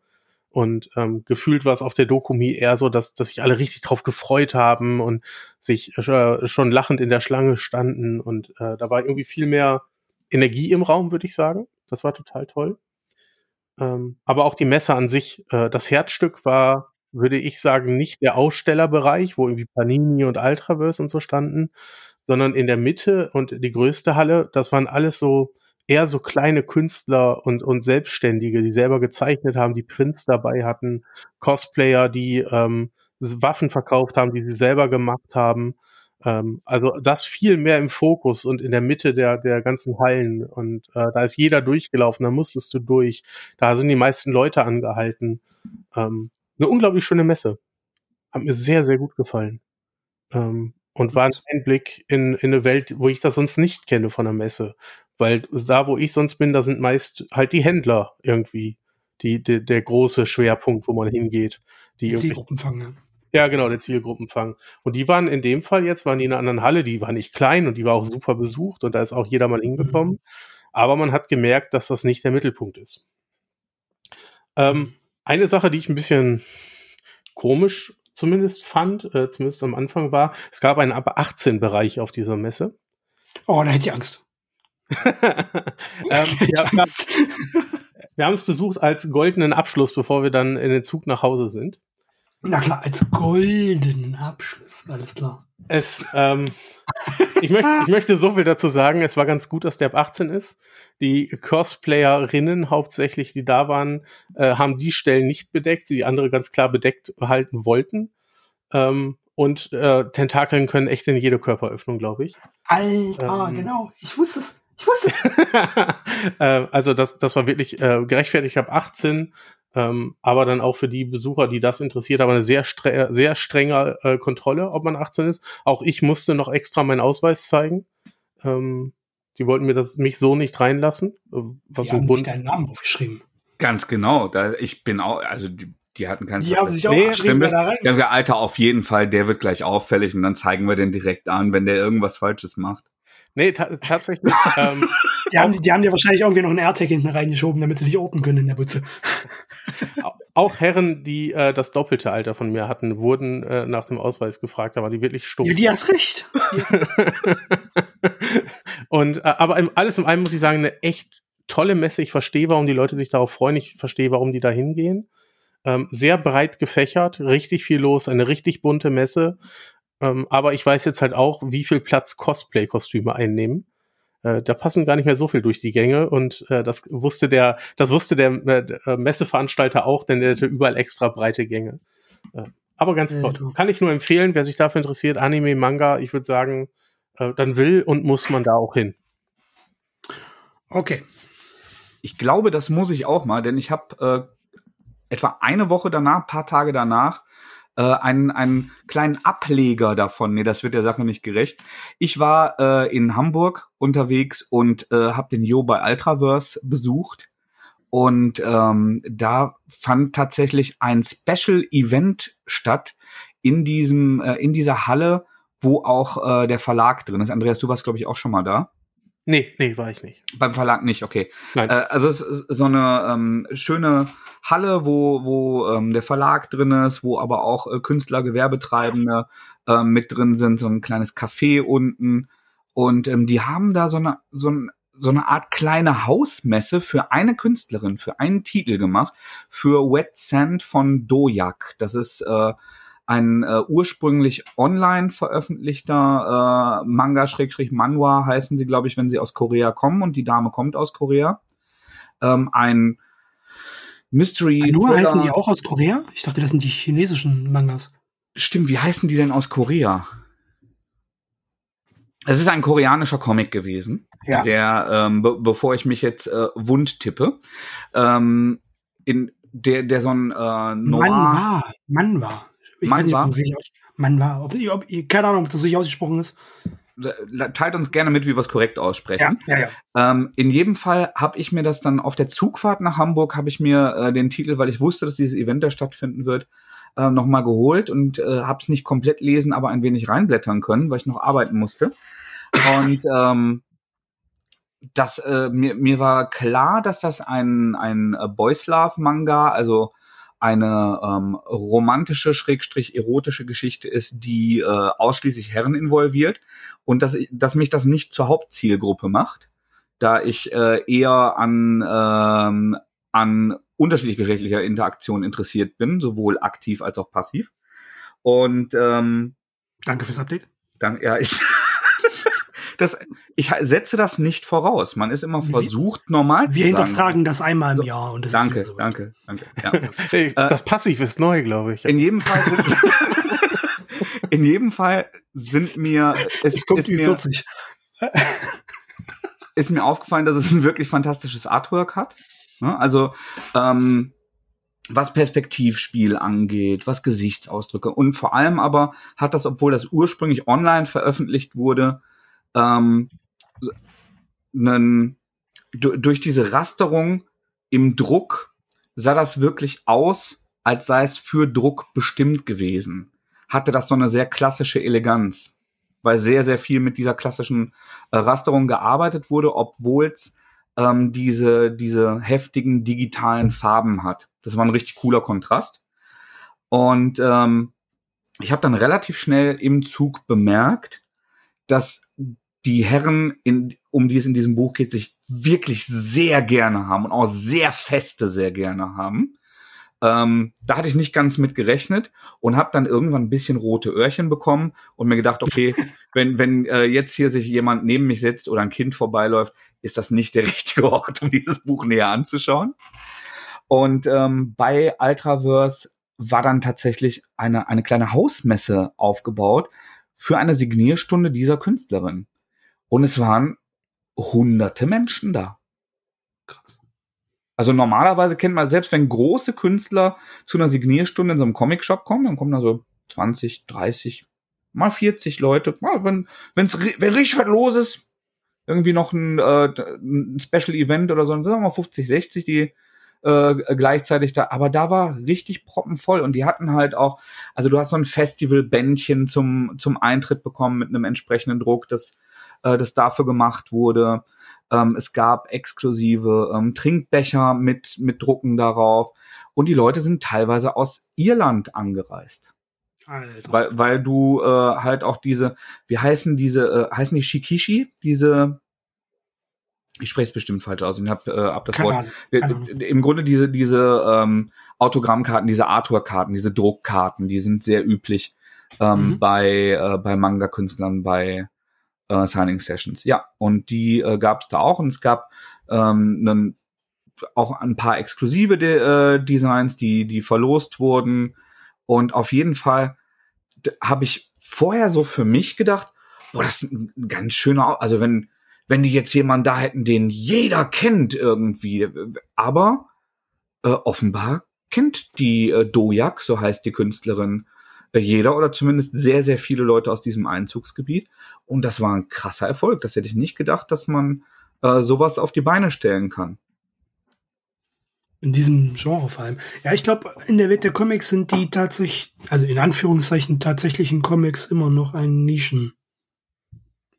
Und ähm, gefühlt war es auf der Dokumi eher so, dass, dass sich alle richtig drauf gefreut haben und sich äh, schon lachend in der Schlange standen. Und äh, da war irgendwie viel mehr Energie im Raum, würde ich sagen. Das war total toll. Ähm, aber auch die Messe an sich, äh, das Herzstück war, würde ich sagen, nicht der Ausstellerbereich, wo irgendwie Panini und Ultraverse und so standen, sondern in der Mitte und die größte Halle, das waren alles so eher so kleine Künstler und, und Selbstständige, die selber gezeichnet haben, die Prints dabei hatten, Cosplayer, die ähm, Waffen verkauft haben, die sie selber gemacht haben. Ähm, also das viel mehr im Fokus und in der Mitte der, der ganzen Hallen. Und äh, da ist jeder durchgelaufen, da musstest du durch. Da sind die meisten Leute angehalten. Ähm, eine unglaublich schöne Messe. Hat mir sehr, sehr gut gefallen. Ähm, und war ein Einblick in, in eine Welt, wo ich das sonst nicht kenne von der Messe. Weil da, wo ich sonst bin, da sind meist halt die Händler irgendwie, die, die der große Schwerpunkt, wo man hingeht. Die Zielgruppenfang, ja. ja, genau, der Zielgruppenfang. Und die waren in dem Fall jetzt, waren die in einer anderen Halle, die war nicht klein und die war auch super besucht und da ist auch jeder mal hingekommen. Aber man hat gemerkt, dass das nicht der Mittelpunkt ist. Ähm, eine Sache, die ich ein bisschen komisch zumindest fand, äh, zumindest am Anfang war, es gab einen ab 18 Bereich auf dieser Messe. Oh, da hätte ich Angst. ähm, ja, wir Angst. wir haben es besucht als goldenen Abschluss, bevor wir dann in den Zug nach Hause sind. Na klar, als goldenen Abschluss, alles klar. Es, ähm, ich, möchte, ich möchte so viel dazu sagen. Es war ganz gut, dass der ab 18 ist. Die Cosplayerinnen hauptsächlich, die da waren, äh, haben die Stellen nicht bedeckt, die andere ganz klar bedeckt halten wollten. Ähm, und äh, Tentakeln können echt in jede Körperöffnung, glaube ich. Alter, Ähm. genau. Ich wusste es. Ich wusste es. äh, also das, das war wirklich äh, gerechtfertigt ab 18, ähm, aber dann auch für die Besucher, die das interessiert, aber eine sehr, stre sehr strenge äh, Kontrolle, ob man 18 ist. Auch ich musste noch extra meinen Ausweis zeigen. Ähm, die wollten mir das mich so nicht reinlassen. äh, Was Die im haben Bund. sich deinen Namen aufgeschrieben. Ganz genau. Da, ich bin auch, also die, die hatten keinen Die haben sich auch Nee, da rein. Wir, Alter, auf jeden Fall, der wird gleich auffällig und dann zeigen wir den direkt an, wenn der irgendwas Falsches macht. Nee, ta tatsächlich. ähm, Die haben, die haben dir wahrscheinlich irgendwie noch einen AirTag hinten reingeschoben, damit sie dich orten können in der Butze. au- auch Herren, die äh, das doppelte Alter von mir hatten, wurden äh, nach dem Ausweis gefragt, da war die wirklich stumm. Ja, die hast recht. Und äh, aber im, alles in allem muss ich sagen, eine echt tolle Messe. Ich verstehe, warum die Leute sich darauf freuen. Ich verstehe, warum die da hingehen. Ähm, sehr breit gefächert, richtig viel los, eine richtig bunte Messe. Ähm, aber ich weiß jetzt halt auch, wie viel Platz Cosplay-Kostüme einnehmen. äh, da passen gar nicht mehr so viel durch die Gänge und äh, das wusste der, das wusste der äh, Messeveranstalter auch, denn der hatte überall extra breite Gänge. Äh, aber ganz toll. Kann ich nur empfehlen, wer sich dafür interessiert, Anime, Manga, ich würde sagen, äh, dann will und muss man da auch hin. Okay. Ich glaube, das muss ich auch mal, denn ich habe äh, etwa eine Woche danach, paar Tage danach, äh, einen, einen kleinen Ableger davon. Nee, das wird der Sache nicht gerecht. Ich war äh, in Hamburg unterwegs und äh, habe den Jo bei Ultraverse besucht. Und ähm, da fand tatsächlich ein Special Event statt in diesem, äh, in dieser Halle, wo auch äh, der Verlag drin ist. Andreas, du warst, glaube ich, auch schon mal da. Nee, nee, war ich nicht. Beim Verlag nicht, okay. Nein. Äh, also es ist so eine ähm, schöne Halle, wo, wo ähm, der Verlag drin ist, wo aber auch äh, Künstler, Gewerbetreibende äh, mit drin sind, so ein kleines Café unten. Und ähm, die haben da so eine, so, ein, so eine Art kleine Hausmesse für eine Künstlerin, für einen Titel gemacht, für Wet Sand von Dojak. Das ist äh, ein äh, ursprünglich online veröffentlichter äh, Manga-Manhwa heißen sie, glaube ich, wenn sie aus Korea kommen und die Dame kommt aus Korea. Ähm, ein Mystery. Manhwa heißen die auch aus Korea? Ich dachte, das sind die chinesischen Mangas. Stimmt, wie heißen die denn aus Korea? Es ist ein koreanischer Comic gewesen, ja. der, ähm, be bevor ich mich jetzt äh, wund tippe, ähm, in der, der so ein äh, Noir Mann war. Ich weiß nicht, war. Ob, ob, keine Ahnung, ob das richtig ausgesprochen ist. Teilt uns gerne mit, wie wir es korrekt aussprechen. Ja, ja, ja. Ähm, in jedem Fall habe ich mir das dann auf der Zugfahrt nach Hamburg, habe ich mir äh, den Titel, weil ich wusste, dass dieses Event da stattfinden wird, äh, nochmal geholt und äh, habe es nicht komplett lesen, aber ein wenig reinblättern können, weil ich noch arbeiten musste. Und ähm, das, äh, mir, mir war klar, dass das ein, ein äh, Boys Love Manga, also eine ähm, romantische, schrägstrich erotische Geschichte ist, die äh, ausschließlich Herren involviert und dass, dass mich das nicht zur Hauptzielgruppe macht, da ich äh, eher an, ähm, an unterschiedlich geschlechtlicher Interaktion interessiert bin, sowohl aktiv als auch passiv. Und ähm, danke fürs Update. Danke, ja, ich das, ich setze das nicht voraus. Man ist immer versucht, normal zu Wir hinterfragen das einmal im Jahr und das danke, ist so. danke, danke. Ja. hey, äh, das Passiv ist neu, glaube ich. In jedem Fall. Sind, in jedem Fall sind mir es, es kommt ist mir, 40. ist mir aufgefallen, dass es ein wirklich fantastisches Artwork hat. Also ähm, was Perspektivspiel angeht, was Gesichtsausdrücke und vor allem aber hat das, obwohl das ursprünglich online veröffentlicht wurde, ähm, einen, durch diese Rasterung im Druck sah das wirklich aus, als sei es für Druck bestimmt gewesen. Hatte das so eine sehr klassische Eleganz, weil sehr, sehr viel mit dieser klassischen äh, Rasterung gearbeitet wurde, obwohl es ähm, diese, diese heftigen digitalen Farben hat. Das war ein richtig cooler Kontrast. Und ähm, ich habe dann relativ schnell im Zug bemerkt, dass die Herren, in, um die es in diesem Buch geht, sich wirklich sehr gerne haben und auch sehr feste sehr gerne haben. Ähm, da hatte ich nicht ganz mit gerechnet und habe dann irgendwann ein bisschen rote Öhrchen bekommen und mir gedacht, okay, wenn, wenn äh, jetzt hier sich jemand neben mich setzt oder ein Kind vorbeiläuft, ist das nicht der richtige Ort, um dieses Buch näher anzuschauen. Und ähm, bei Ultraverse war dann tatsächlich eine, eine kleine Hausmesse aufgebaut für eine Signierstunde dieser Künstlerin. Und es waren hunderte Menschen da. Krass. Also normalerweise kennt man, selbst wenn große Künstler zu einer Signierstunde in so einem Comicshop kommen, dann kommen da so 20, 30, mal 40 Leute. Mal, wenn, wenn's, wenn richtig was los ist, irgendwie noch ein, äh, ein Special Event oder so, dann sind wir mal 50, 60, die äh, gleichzeitig da. Aber da war richtig proppenvoll und die hatten halt auch, also du hast so ein Festivalbändchen zum, zum Eintritt bekommen mit einem entsprechenden Druck, das äh, das dafür gemacht wurde. Ähm, es gab exklusive ähm, Trinkbecher mit, mit Drucken darauf. Und die Leute sind teilweise aus Irland angereist. Alter. Weil, weil du äh, halt auch diese, wie heißen diese, äh, heißen die Shikishi? Diese, ich spreche es bestimmt falsch aus, ich habe äh, hab das Wort. Ahnung. Im Grunde diese, diese ähm, Autogrammkarten, diese Arthur-Karten, diese Druckkarten, die sind sehr üblich ähm, mhm. bei, äh, bei Manga-Künstlern, bei äh, Signing Sessions. Ja, und die äh, gab es da auch und es gab ähm, einen, auch ein paar exklusive De äh, Designs, die, die verlost wurden. Und auf jeden Fall habe ich vorher so für mich gedacht, boah, das ist ein ganz schöner, also wenn, wenn die jetzt jemanden da hätten, den jeder kennt irgendwie, aber äh, offenbar kennt die äh, Dojak, so heißt die Künstlerin, äh, jeder oder zumindest sehr, sehr viele Leute aus diesem Einzugsgebiet. Und das war ein krasser Erfolg. Das hätte ich nicht gedacht, dass man äh, sowas auf die Beine stellen kann. In diesem Genre vor allem. Ja, ich glaube, in der Welt der Comics sind die tatsächlich, also in Anführungszeichen tatsächlichen Comics immer noch ein Nischen.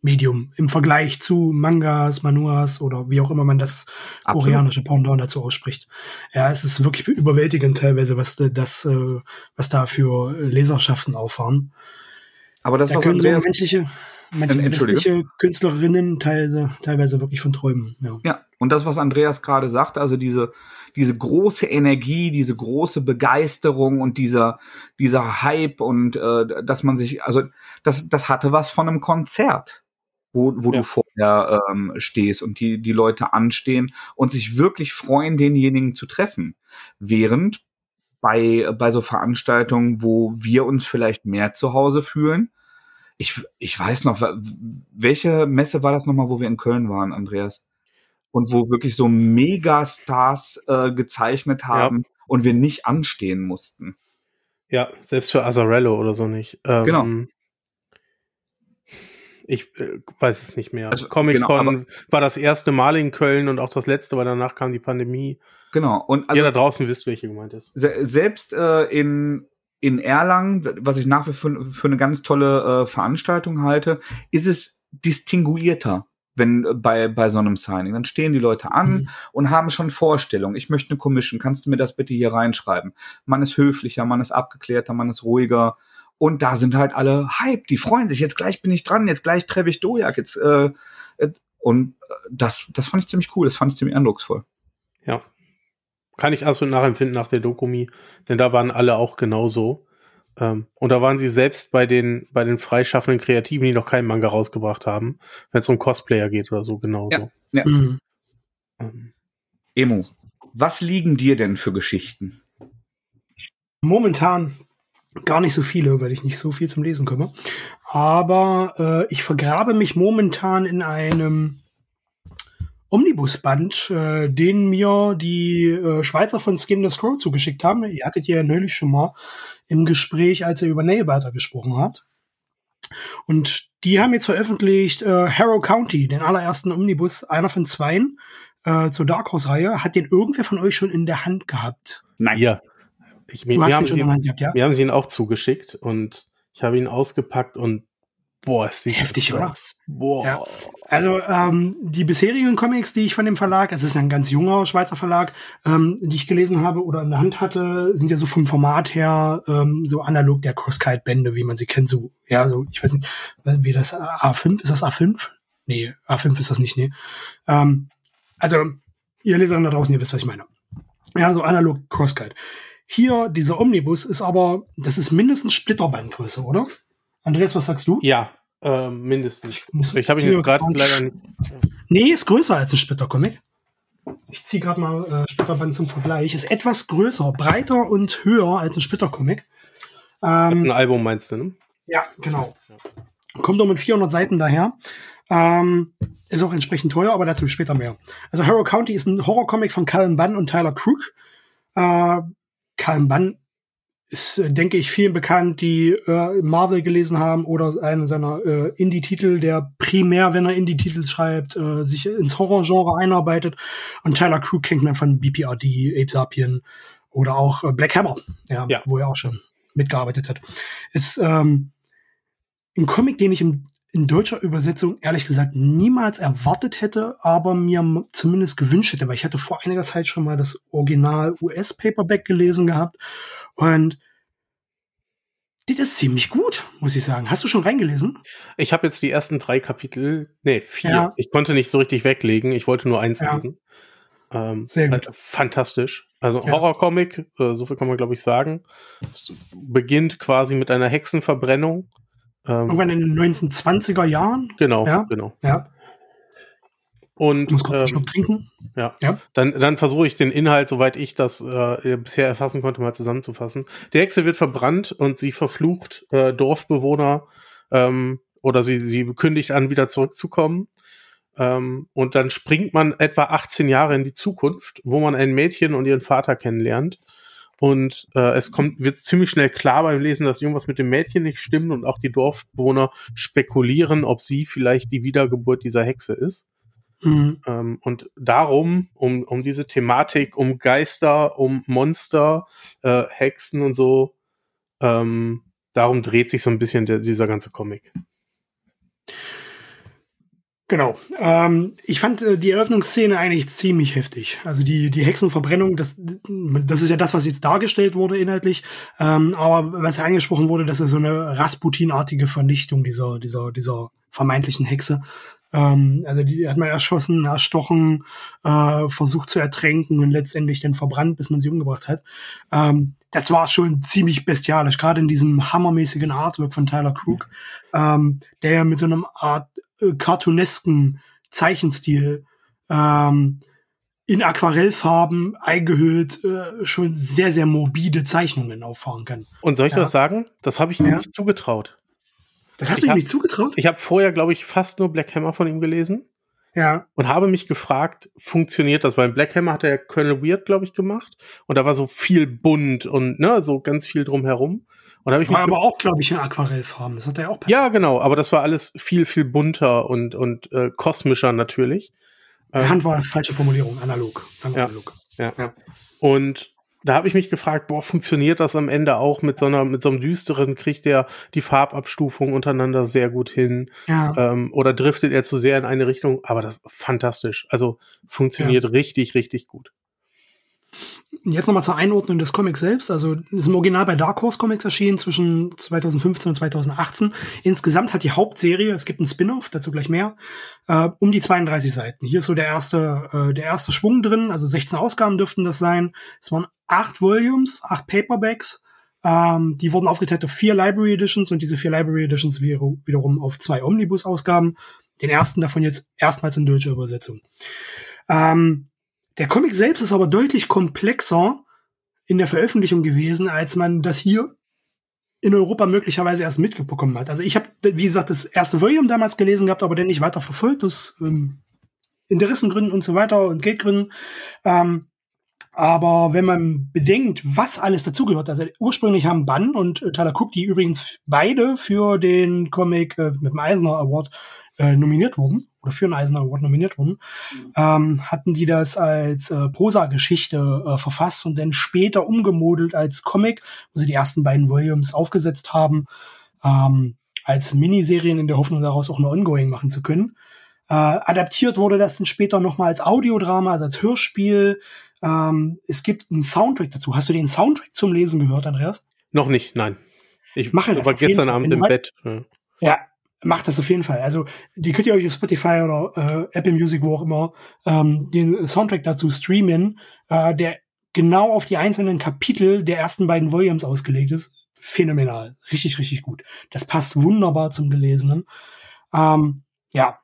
Medium im Vergleich zu Mangas, Manuas oder wie auch immer man das Absolut. koreanische Pendant dazu ausspricht. Ja, es ist wirklich überwältigend teilweise, was das, äh, was da für Leserschaften auffahren. Aber das da können so menschliche, menschliche Künstlerinnen teilweise, teilweise wirklich von träumen. Ja. ja, und das, was Andreas gerade sagt, also diese diese große Energie, diese große Begeisterung und dieser dieser Hype und äh, dass man sich, also das das hatte was von einem Konzert wo, wo ja. du vorher ähm, stehst und die, die Leute anstehen und sich wirklich freuen, denjenigen zu treffen. Während bei, bei so Veranstaltungen, wo wir uns vielleicht mehr zu Hause fühlen, ich, ich weiß noch, welche Messe war das nochmal, wo wir in Köln waren, Andreas? Und wo wirklich so Megastars äh, gezeichnet haben ja. und wir nicht anstehen mussten. Ja, selbst für Azarello oder so nicht. Ähm, genau. Ich äh, weiß es nicht mehr. Also, Comic-Con genau, war das erste Mal in Köln und auch das letzte, weil danach kam die Pandemie. Genau. Und also, Ihr da draußen wisst, welche gemeint ist. Se selbst äh, in, in Erlangen, was ich nach wie vor für, für eine ganz tolle äh, Veranstaltung halte, ist es distinguierter wenn äh, bei, bei so einem Signing. Dann stehen die Leute an mhm. und haben schon Vorstellungen. Ich möchte eine Commission. Kannst du mir das bitte hier reinschreiben? Man ist höflicher, man ist abgeklärter, man ist ruhiger. Und da sind halt alle hype, die freuen sich. Jetzt gleich bin ich dran, jetzt gleich treffe ich Dojak. Jetzt, äh, äh und äh, das, das fand ich ziemlich cool, das fand ich ziemlich eindrucksvoll. Ja. Kann ich also nachempfinden nach der Dokumi, denn da waren alle auch genauso. Ähm, und da waren sie selbst bei den, bei den freischaffenden Kreativen, die noch keinen Manga rausgebracht haben, wenn es um Cosplayer geht oder so, genauso. Ja, ja. Mhm. Ähm. Emo, was liegen dir denn für Geschichten? Momentan Gar nicht so viele, weil ich nicht so viel zum Lesen komme. Aber äh, ich vergrabe mich momentan in einem Omnibusband, äh, den mir die äh, Schweizer von Skin the Scroll zugeschickt haben. Ihr hattet ja neulich schon mal im Gespräch, als er über Nailbiter gesprochen hat. Und die haben jetzt veröffentlicht äh, Harrow County, den allerersten Omnibus, einer von zweien äh, zur Dark Horse-Reihe. Hat den irgendwer von euch schon in der Hand gehabt? Nein. Ja. Ich, wir, haben ihn, gehabt, ja? wir haben sie ihn auch zugeschickt und ich habe ihn ausgepackt und boah, es sieht heftig oder? Aus. Boah. Ja. Also ähm, die bisherigen Comics, die ich von dem Verlag, es ist ein ganz junger Schweizer Verlag, ähm, die ich gelesen habe oder in der Hand hatte, sind ja so vom Format her ähm, so analog der Crosskite-Bände, wie man sie kennt, so ja, so ich weiß nicht, wie das A5 ist das A5? Nee, A5 ist das nicht, nee. Ähm, also ihr Leser da draußen, ihr wisst, was ich meine. Ja, so analog Crosskite. Hier, dieser Omnibus ist aber, das ist mindestens Splitterbandgröße, oder? Andreas, was sagst du? Ja, äh, mindestens. Ich, ich habe ihn jetzt gerade leider nicht. Nee, ist größer als ein Splittercomic. Ich ziehe gerade mal äh, Splitterband zum Vergleich. Ist etwas größer, breiter und höher als ein Splittercomic. Ähm, ein Album meinst du, ne? Ja, genau. Kommt doch mit 400 Seiten daher. Ähm, ist auch entsprechend teuer, aber dazu später mehr. Also Harrow County ist ein Horrorcomic von Calvin Bunn und Tyler Crook. Äh, Karl Bann ist, äh, denke ich, vielen bekannt, die äh, Marvel gelesen haben oder einen seiner äh, Indie-Titel, der primär, wenn er Indie-Titel schreibt, äh, sich ins Horror-Genre einarbeitet. Und Tyler Crew kennt man von BPRD, Ape Sapien oder auch äh, Black Hammer, ja, ja, wo er auch schon mitgearbeitet hat. Ist ähm, ein Comic, den ich im in deutscher Übersetzung ehrlich gesagt niemals erwartet hätte, aber mir zumindest gewünscht hätte, weil ich hatte vor einiger Zeit schon mal das Original US-Paperback gelesen gehabt und das ist ziemlich gut, muss ich sagen. Hast du schon reingelesen? Ich habe jetzt die ersten drei Kapitel, nee, vier. Ja. Ich konnte nicht so richtig weglegen. Ich wollte nur eins ja. lesen. Ähm, Sehr gut. Halt fantastisch. Also ja. Horrorcomic, äh, so viel kann man glaube ich sagen. Es beginnt quasi mit einer Hexenverbrennung Ähm, Irgendwann in den 1920er Jahren. genau, Ja. genau. Ja, Und ich muss kurz einen ähm, Schluck trinken. Ja. Ja. Dann, dann versuche ich den Inhalt, soweit ich das äh, bisher erfassen konnte, mal zusammenzufassen. Die Hexe wird verbrannt und sie verflucht äh, Dorfbewohner ähm, oder sie, sie kündigt an, wieder zurückzukommen. Ähm, und dann springt man etwa 18 Jahre in die Zukunft, wo man ein Mädchen und ihren Vater kennenlernt. Und äh, es kommt, wird ziemlich schnell klar beim Lesen, dass irgendwas mit dem Mädchen nicht stimmt und auch die Dorfbewohner spekulieren, ob sie vielleicht die Wiedergeburt dieser Hexe ist. Mhm. Ähm, und darum, um, um diese Thematik, um Geister, um Monster, äh, Hexen und so, ähm, darum dreht sich so ein bisschen der, dieser ganze Comic. Genau. Ähm, ich fand äh, die Eröffnungsszene eigentlich ziemlich heftig. Also die, die Hexenverbrennung, das, das ist ja das, was jetzt dargestellt wurde inhaltlich. Ähm, aber was ja angesprochen wurde, das ist so eine Rasputin-artige Vernichtung dieser, dieser, dieser vermeintlichen Hexe. Ähm, also die hat man erschossen, erstochen, äh, versucht zu ertränken und letztendlich dann verbrannt, bis man sie umgebracht hat. Ähm, das war schon ziemlich bestialisch, gerade in diesem hammermäßigen Artwork von Tyler Crook, ähm, der ja mit so einem Art äh, cartoonesken Zeichenstil ähm, in Aquarellfarben eingehüllt äh, schon sehr, sehr morbide Zeichnungen auffahren kann. Und soll ich Ja. was sagen? Das habe ich ihm Ja. nicht zugetraut. Das hast Ich du ihm hab- nicht zugetraut? Ich habe vorher, glaube ich, fast nur Black Hammer von ihm gelesen Ja. und habe mich gefragt, funktioniert das? Weil in Black Hammer hat er Colonel Weird, glaube ich, gemacht und da war so viel bunt und ne, so ganz viel drumherum. Und da habe ich mich War aber auch, glaube ich, in Aquarellfarben. Das hat er auch. Ja, genau, aber das war alles viel, viel bunter und, und äh, kosmischer natürlich. Ähm, Hand war falsche Formulierung, analog. Sagen wir Ja. analog. ja. Ja. Und da habe ich mich gefragt, boah, funktioniert das am Ende auch mit so einer, mit so einem düsteren, kriegt der die Farbabstufung untereinander sehr gut hin? Ja. Ähm, oder driftet er zu sehr in eine Richtung? Aber das ist fantastisch. Also funktioniert richtig, richtig gut. Jetzt nochmal zur Einordnung des Comics selbst. Also ist im Original bei Dark Horse Comics erschienen zwischen 2015 und 2018. Insgesamt hat die Hauptserie, es gibt einen Spin-off, dazu gleich mehr, äh, um die 32 Seiten. Hier ist so der erste, äh, der erste Schwung drin, also 16 Ausgaben dürften das sein. Es waren acht Volumes, acht Paperbacks. Ähm, die wurden aufgeteilt auf vier Library Editions und diese vier Library Editions wiederum auf zwei Omnibus-Ausgaben. Den ersten davon jetzt erstmals in deutscher Übersetzung. Ähm, der Comic selbst ist aber deutlich komplexer in der Veröffentlichung gewesen, als man das hier in Europa möglicherweise erst mitbekommen hat. Also ich habe, wie gesagt, das erste Volume damals gelesen gehabt, aber dann nicht weiter verfolgt, aus ähm, Interessengründen und so weiter und Geldgründen. Ähm, aber wenn man bedenkt, was alles dazugehört, also ursprünglich haben Bann und äh, Tyler Cook, die übrigens beide für den Comic äh, mit dem Eisner Award äh, nominiert wurden, oder für einen Eisner Award nominiert wurden, ähm, hatten die das als äh, Prosa-Geschichte äh, verfasst und dann später umgemodelt als Comic, wo sie die ersten beiden Volumes aufgesetzt haben, ähm, als Miniserien in der Hoffnung daraus auch eine Ongoing machen zu können. Äh, adaptiert wurde das dann später nochmal als Audiodrama, also als Hörspiel. Ähm, es gibt einen Soundtrack dazu. Hast du den Soundtrack zum Lesen gehört, Andreas? Noch nicht, nein. Ich Mache das jeden gestern. Abend im Bett. Ja. Macht das auf jeden Fall. Also die könnt ihr euch auf Spotify oder äh, Apple Music, wo auch immer, ähm, den Soundtrack dazu streamen, äh, der genau auf die einzelnen Kapitel der ersten beiden Volumes ausgelegt ist. Phänomenal. Richtig, richtig gut. Das passt wunderbar zum Gelesenen. Ähm, ja.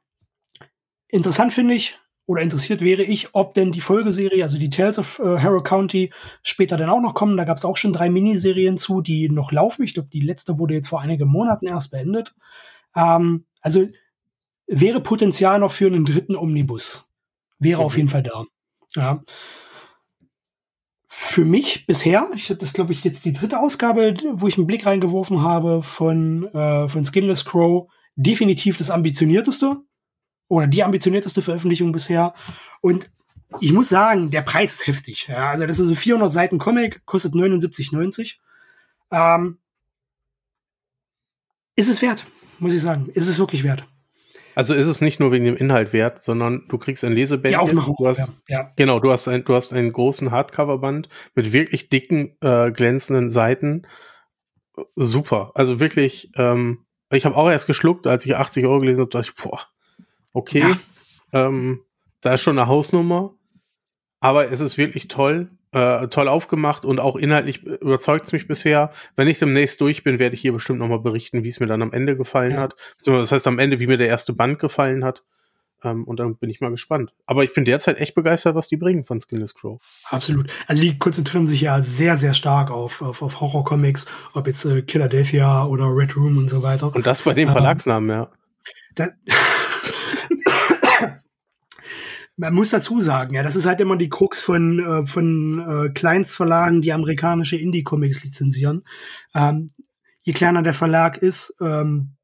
Interessant finde ich, oder interessiert wäre ich, ob denn die Folgeserie, also die Tales of äh, Harrow County, später dann auch noch kommen. Da gab es auch schon drei Miniserien zu, die noch laufen. Ich glaube, die letzte wurde jetzt vor einigen Monaten erst beendet. Ähm, also wäre Potenzial noch für einen dritten Omnibus. Wäre Mhm. auf jeden Fall da. Ja. Für mich bisher, ich habe das glaube ich jetzt die dritte Ausgabe, wo ich einen Blick reingeworfen habe von, äh, von Skinless Crow, definitiv das ambitionierteste oder die ambitionierteste Veröffentlichung bisher. Und ich muss sagen, der Preis ist heftig. Ja, also das ist ein 400 Seiten Comic, kostet 79,90. Ähm, ist es wert, muss ich sagen. Ist es wirklich wert. Also ist es nicht nur wegen dem Inhalt wert, sondern du kriegst ein Die Lesebändchen. Aufmachung. Du hast, ja, ja. Genau, du hast, ein, du hast einen großen Hardcover-Band mit wirklich dicken, äh, glänzenden Seiten. Super. Also wirklich, ähm, ich habe auch erst geschluckt, als ich 80 Euro gelesen habe, dachte ich, boah, okay, ähm, da ist schon eine Hausnummer. Aber es ist wirklich toll. Äh, toll aufgemacht und auch inhaltlich überzeugt es mich bisher. Wenn ich demnächst durch bin, werde ich hier bestimmt nochmal berichten, wie es mir dann am Ende gefallen Ja. hat. Das heißt am Ende, wie mir der erste Band gefallen hat. Ähm, und dann bin ich mal gespannt. Aber ich bin derzeit echt begeistert, was die bringen von Skinless Crow. Absolut. Also die konzentrieren sich ja sehr, sehr stark auf, auf, auf Horror-Comics, ob jetzt äh, Philadelphia oder Red Room und so weiter. Und das bei dem Ähm, Verlagsnamen, ja. Da, man muss dazu sagen, ja, das ist halt immer die Krux von, äh, von äh, Kleinstverlagen, die amerikanische Indie-Comics lizenzieren. Ähm, je kleiner der Verlag ist ähm,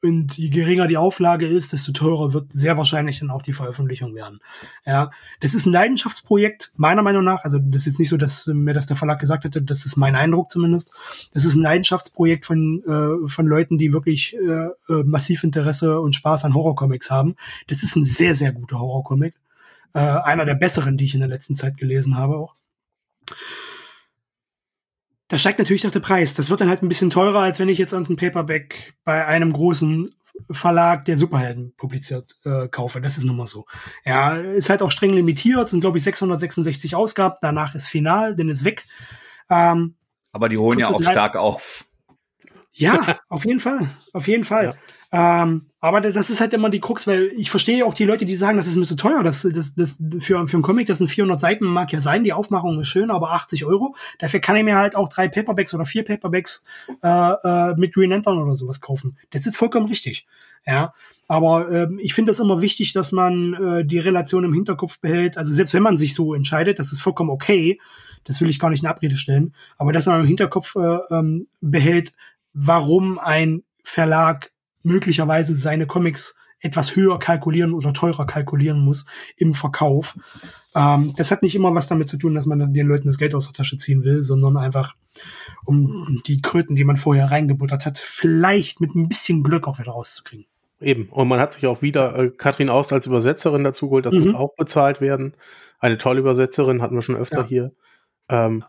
und je geringer die Auflage ist, desto teurer wird sehr wahrscheinlich dann auch die Veröffentlichung werden. Ja, das ist ein Leidenschaftsprojekt, meiner Meinung nach. Also das ist jetzt nicht so, dass mir das der Verlag gesagt hätte, das ist mein Eindruck zumindest. Das ist ein Leidenschaftsprojekt von, äh, von Leuten, die wirklich äh, äh, massiv Interesse und Spaß an Horrorcomics haben. Das ist ein sehr, sehr guter Horrorcomic. Äh, einer der besseren, die ich in der letzten Zeit gelesen habe auch. Da steigt natürlich auch der Preis. Das wird dann halt ein bisschen teurer, als wenn ich jetzt irgendein Paperback bei einem großen Verlag, der Superhelden publiziert, äh, kaufe. Das ist nun mal so. Ja, ist halt auch streng limitiert, sind glaube ich 666 Ausgaben. Danach ist final, dann ist weg. Ähm, Aber die holen ja auch stark auf. Ja, auf jeden Fall. Auf jeden Fall. Ähm, aber da- das ist halt immer die Krux, weil ich verstehe auch die Leute, die sagen, das ist mir zu teuer. Das, das, das für, für ein Comic, das sind 400 Seiten, mag ja sein, die Aufmachung ist schön, aber 80 Euro. Dafür kann ich mir halt auch drei Paperbacks oder vier Paperbacks äh, äh, mit Green Lantern oder sowas kaufen. Das ist vollkommen richtig. Ja, aber ähm, ich finde es immer wichtig, dass man äh, die Relation im Hinterkopf behält. Also selbst wenn man sich so entscheidet, das ist vollkommen okay. Das will ich gar nicht in Abrede stellen. Aber dass man im Hinterkopf äh, ähm, behält, warum ein Verlag möglicherweise seine Comics etwas höher kalkulieren oder teurer kalkulieren muss im Verkauf. Ähm, das hat nicht immer was damit zu tun, dass man den Leuten das Geld aus der Tasche ziehen will, sondern einfach um die Kröten, die man vorher reingebuttert hat, vielleicht mit ein bisschen Glück auch wieder rauszukriegen. Eben. Und man hat sich auch wieder äh, Katrin Aust als Übersetzerin dazu geholt. Das Mhm. muss auch bezahlt werden. Eine tolle Übersetzerin hatten wir schon öfter Ja. hier. Ähm,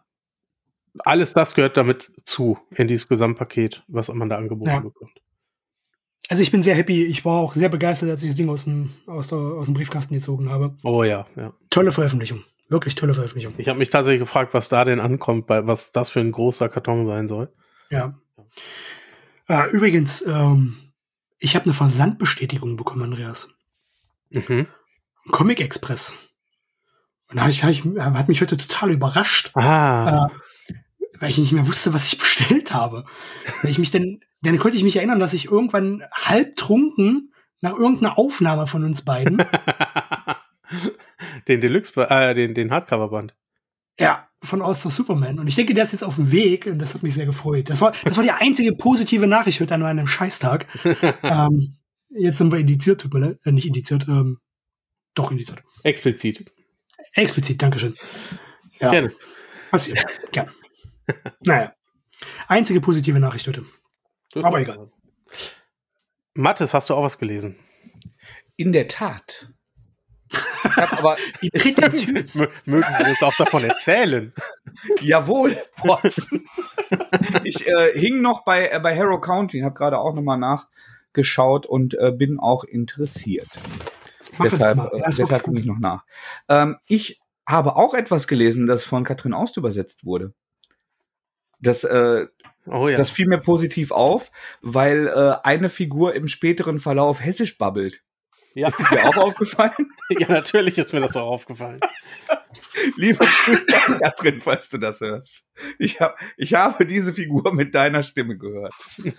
alles das gehört damit zu in dieses Gesamtpaket, was man da angeboten Ja. bekommt. Also ich bin sehr happy. Ich war auch sehr begeistert, als ich das Ding aus dem, aus, der, aus dem Briefkasten gezogen habe. Oh ja, ja. Tolle Veröffentlichung. Wirklich tolle Veröffentlichung. Ich habe mich tatsächlich gefragt, was da denn ankommt, bei was das für ein großer Karton sein soll. Ja. Äh, übrigens, ähm, ich habe eine Versandbestätigung bekommen, Andreas. Mhm. Comic Express. Und da hab ich, hab ich, hat mich heute total überrascht, Ah, äh, weil ich nicht mehr wusste, was ich bestellt habe. Weil ich mich dann, dann konnte ich mich erinnern, dass ich irgendwann halbtrunken nach irgendeiner Aufnahme von uns beiden, den Deluxe, äh, den, den Hardcover-Band. ja, von All-Star Superman. Und ich denke, der ist jetzt auf dem Weg und das hat mich sehr gefreut. Das war, das war die einzige positive Nachricht heute an einem Scheißtag. ähm, jetzt sind wir indiziert, tut mir leid, äh, nicht indiziert, ähm, doch indiziert. Explizit. Explizit, Dankeschön. Ja. Gerne. Passiert. Gern. Naja. Einzige positive Nachricht heute. Aber egal. Mathis, hast du auch was gelesen? In der Tat. Ich hab aber Wie prätentiös. M mögen Sie uns auch davon erzählen? Jawohl. ich äh, hing noch bei, äh, bei Harrow County, habe gerade auch nochmal nachgeschaut und äh, bin auch interessiert. Mach deshalb äh, deshalb gucke ich noch nach. Ähm, ich habe auch etwas gelesen, das von Katrin Aust übersetzt wurde. Das, äh, Oh ja. das fiel mir positiv auf, weil äh, eine Figur im späteren Verlauf hessisch babbelt. ja. Ist dir auch aufgefallen? ja, natürlich ist mir das auch aufgefallen. Liebe Grüße an Katrin, falls du das hörst. Ich, hab, ich habe diese Figur mit deiner Stimme gehört.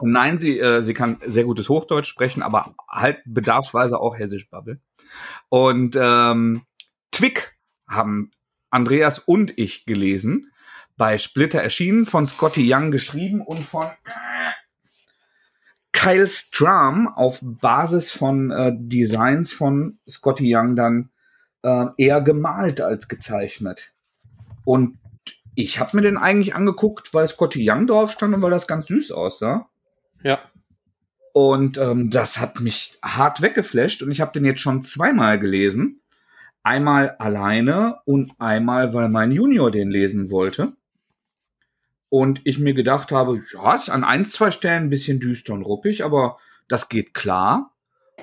Nein, sie, äh, sie kann sehr gutes Hochdeutsch sprechen, aber halt bedarfsweise auch hessisch babbeln. Und ähm, Twick haben Andreas und ich gelesen, bei Splitter erschienen, von Scotty Young geschrieben und von Kyle Stram auf Basis von äh, Designs von Scotty Young dann äh, eher gemalt als gezeichnet. Und ich habe mir den eigentlich angeguckt, weil Scotty Young drauf stand und weil das ganz süß aussah. ja. Und ähm, das hat mich hart weggeflasht und ich habe den jetzt schon zweimal gelesen. Einmal alleine und einmal, weil mein Junior den lesen wollte. Und ich mir gedacht habe, ja, ist an ein, zwei Stellen ein bisschen düster und ruppig, aber das geht klar.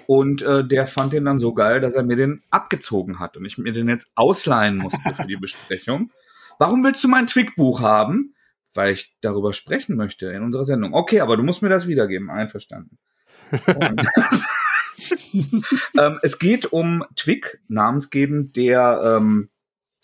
Und äh, der fand den dann so geil, dass er mir den abgezogen hat und ich mir den jetzt ausleihen musste für die Besprechung. Warum willst du mein Twig-Buch haben? Weil ich darüber sprechen möchte in unserer Sendung. Okay, aber du musst mir das wiedergeben. Einverstanden. Das, ähm, es geht um Twig, namensgebend, der ähm,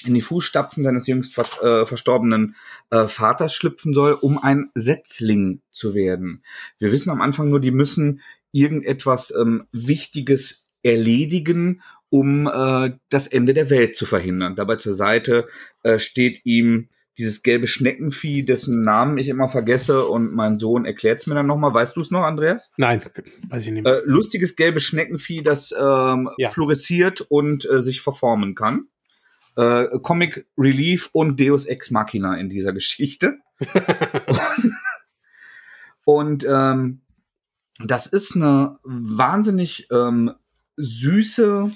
in die Fußstapfen seines jüngst vers äh, verstorbenen äh, Vaters schlüpfen soll, um ein Setzling zu werden. Wir wissen am Anfang nur, die müssen irgendetwas ähm, Wichtiges erledigen, um äh, das Ende der Welt zu verhindern. Dabei zur Seite äh, steht ihm dieses gelbe Schneckenvieh, dessen Namen ich immer vergesse und mein Sohn erklärt es mir dann nochmal. Weißt du es noch, Andreas? Nein, weiß ich nicht mehr. Äh, lustiges gelbes Schneckenvieh, das ähm, ja. florisiert und äh, sich verformen kann äh, Comic Relief und Deus Ex Machina in dieser Geschichte. und ähm, das ist eine wahnsinnig ähm, süße,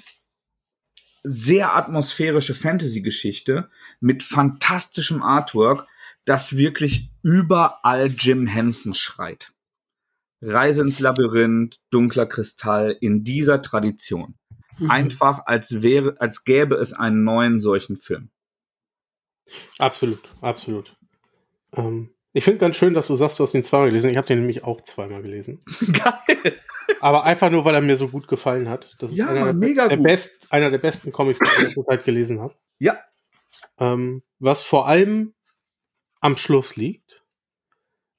sehr atmosphärische Fantasy-Geschichte mit fantastischem Artwork, das wirklich überall Jim Henson schreit. Reise ins Labyrinth, dunkler Kristall in dieser Tradition. Mhm. Einfach als wäre, als gäbe es einen neuen solchen Film. Absolut, absolut. Ähm, ich finde ganz schön, dass du sagst, du hast ihn zweimal gelesen. Ich habe den nämlich auch zweimal gelesen. Geil. Aber einfach nur, weil er mir so gut gefallen hat. Das ja, ist einer, mega der, gut. Best, einer der besten Comics, die ich zurzeit gelesen habe. Ja. Ähm, was vor allem am Schluss liegt,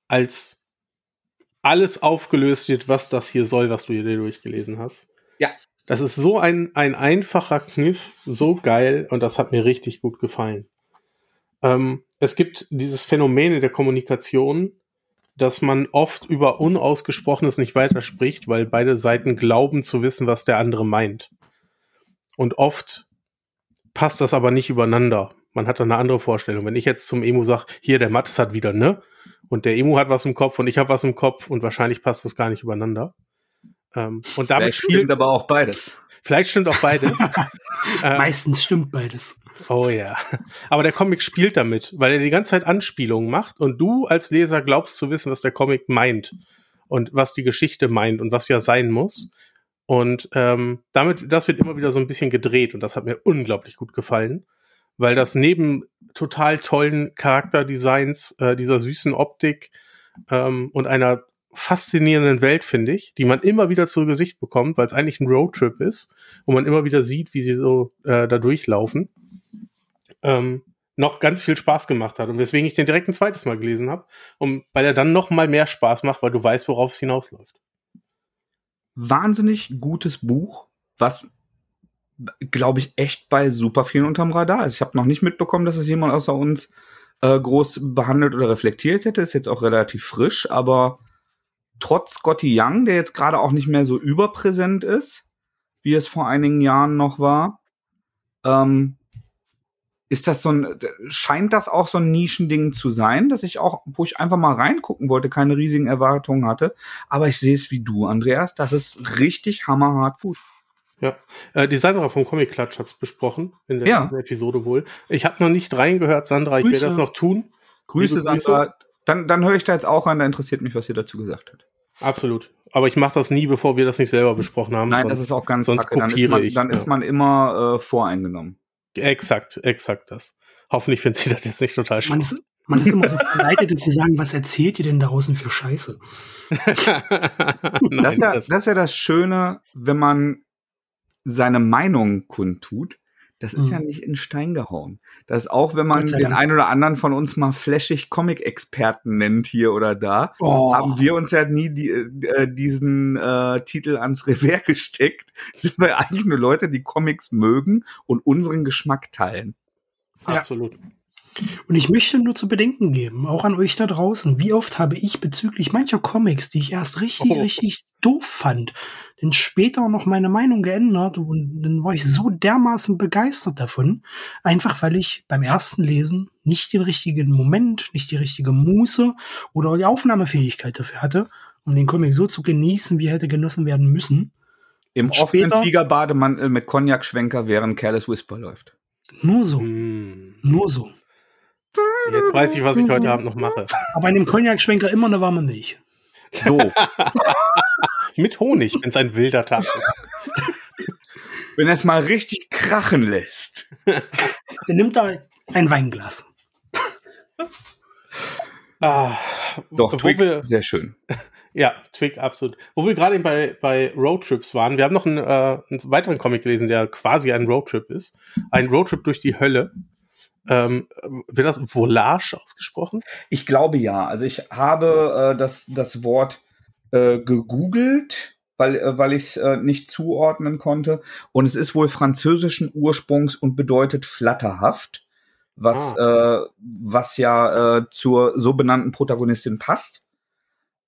als alles aufgelöst wird, was das hier soll, was du hier durchgelesen hast. Ja. Das ist so ein, ein einfacher Kniff, so geil und das hat mir richtig gut gefallen. Ähm, es gibt dieses Phänomen in der Kommunikation, dass man oft über Unausgesprochenes nicht weiterspricht, weil beide Seiten glauben zu wissen, was der andere meint. Und oft passt das aber nicht übereinander. Man hat dann eine andere Vorstellung. Wenn ich jetzt zum Emu sage, hier, der Mattes hat wieder, ne? Und der Emu hat was im Kopf und ich habe was im Kopf und wahrscheinlich passt das gar nicht übereinander. Ähm, und damit Vielleicht stimmt aber auch beides. Vielleicht stimmt auch beides. ähm, Meistens stimmt beides. Oh ja. Aber der Comic spielt damit, weil er die ganze Zeit Anspielungen macht und du als Leser glaubst zu wissen, was der Comic meint und was die Geschichte meint und was ja sein muss. Und ähm, damit, das wird immer wieder so ein bisschen gedreht und das hat mir unglaublich gut gefallen, weil das neben total tollen Charakterdesigns, äh, dieser süßen Optik ähm, und einer faszinierenden Welt, finde ich, die man immer wieder zu Gesicht bekommt, weil es eigentlich ein Roadtrip ist, wo man immer wieder sieht, wie sie so äh, da durchlaufen, ähm, noch ganz viel Spaß gemacht hat und weswegen ich den direkt ein zweites Mal gelesen habe, um, weil er dann noch mal mehr Spaß macht, weil du weißt, worauf es hinausläuft. Wahnsinnig gutes Buch, was glaube ich echt bei super vielen unterm Radar ist. Ich habe noch nicht mitbekommen, dass es jemand außer uns äh, groß behandelt oder reflektiert hätte. Ist jetzt auch relativ frisch, aber trotz Scotty Young, der jetzt gerade auch nicht mehr so überpräsent ist, wie es vor einigen Jahren noch war, ähm, ist das so ein, scheint das auch so ein Nischending zu sein, dass ich auch, wo ich einfach mal reingucken wollte, keine riesigen Erwartungen hatte. Aber ich sehe es wie du, Andreas. Das ist richtig hammerhart gut. Ja, äh, die Sandra vom Comic Klatsch hat es besprochen in der ja. Episode wohl. Ich habe noch nicht reingehört, Sandra. Ich werde das noch tun. Grüße, Grüße. Sandra. Dann, dann höre ich da jetzt auch an. Da interessiert mich, was ihr dazu gesagt habt. Absolut. Aber ich mache das nie, bevor wir das nicht selber besprochen haben. Nein, das ist auch ganz sonst kacke. kopiere dann ich. Dann ist man immer äh, voreingenommen. Exakt, exakt das. Hoffentlich findet sie das jetzt nicht total schlimm. Man ist, man ist immer so verleitet, zu sagen, was erzählt ihr denn da draußen für Scheiße? Nein, das, ist ja, das ist ja das Schöne, wenn man seine Meinung kundtut das ist mhm. ja nicht in Stein gehauen. Das ist auch, wenn man den einen oder anderen von uns mal flashig Comic-Experten nennt hier oder da, oh. haben wir uns ja nie die, äh, diesen äh, Titel ans Revers gesteckt. Sind wir eigentlich nur Leute, die Comics mögen und unseren Geschmack teilen. Ja. Absolut. Und ich möchte nur zu bedenken geben, auch an euch da draußen, wie oft habe ich bezüglich mancher Comics, die ich erst richtig, oh. richtig doof fand, denn später noch meine Meinung geändert und dann war ich so dermaßen begeistert davon, einfach weil ich beim ersten Lesen nicht den richtigen Moment, nicht die richtige Muße oder die Aufnahmefähigkeit dafür hatte, um den Comic so zu genießen, wie er hätte genossen werden müssen. Im offenen Fliegerbademantel mit Cognac-Schwenker, während Careless Whisper läuft. Nur so. Mm. Nur so. Jetzt weiß ich, was ich heute Abend noch mache. Aber in dem Cognac-Schwenker immer eine warme Milch. So. Mit Honig, wenn es ein wilder Tag ist. Wenn er es mal richtig krachen lässt. Der nimmt da ein Weinglas. Ah, Doch, wo Twig, wir, sehr schön. Ja, Twig, absolut. Wo wir gerade bei, bei Roadtrips waren, wir haben noch einen, äh, einen weiteren Comic gelesen, der quasi ein Roadtrip ist. Ein Roadtrip durch die Hölle. Ähm, wird das Volage ausgesprochen? Ich glaube ja. Also ich habe äh, das, das Wort äh, gegoogelt, weil, äh, weil ich es äh, nicht zuordnen konnte. Und es ist wohl französischen Ursprungs und bedeutet flatterhaft, was, äh, was ja äh, zur so benannten Protagonistin passt.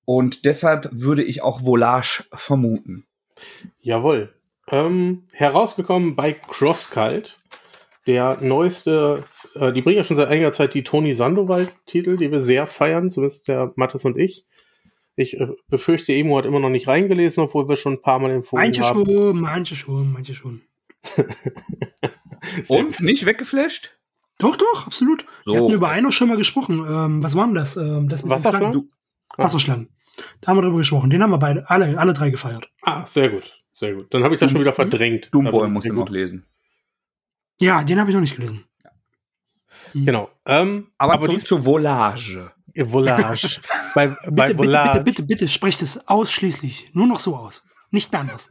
Und deshalb würde ich auch Volage vermuten. Jawohl. Ähm, herausgekommen bei Crosscult. Der neueste, äh, die bringen ja schon seit einiger Zeit die Toni Sandoval-Titel, die wir sehr feiern, zumindest der Mattes und ich. Ich äh, befürchte, Emo hat immer noch nicht reingelesen, obwohl wir schon ein paar Mal empfohlen Manche haben. schon, manche schon, manche schon. Und nicht weggeflasht? Doch, doch, absolut. Wir So. hatten über einen auch schon mal gesprochen. Ähm, was war denn das? Ähm, das Wasserschlangen? Schlangen? Wasserschlangen. Da haben wir drüber gesprochen. Den haben wir beide, alle, alle drei gefeiert. Ah, sehr gut. Sehr gut. Dann habe ich das schon wieder verdrängt. Doomboy Aber muss sehr ich gut. noch lesen. Ja, den habe ich noch nicht gelesen. Hm. Genau. Ähm, Aber, aber die zu Volage. Volage. bei bei Bitte, bitte, Volage. bitte, bitte, bitte, sprecht es ausschließlich nur noch so aus. Nicht mehr anders.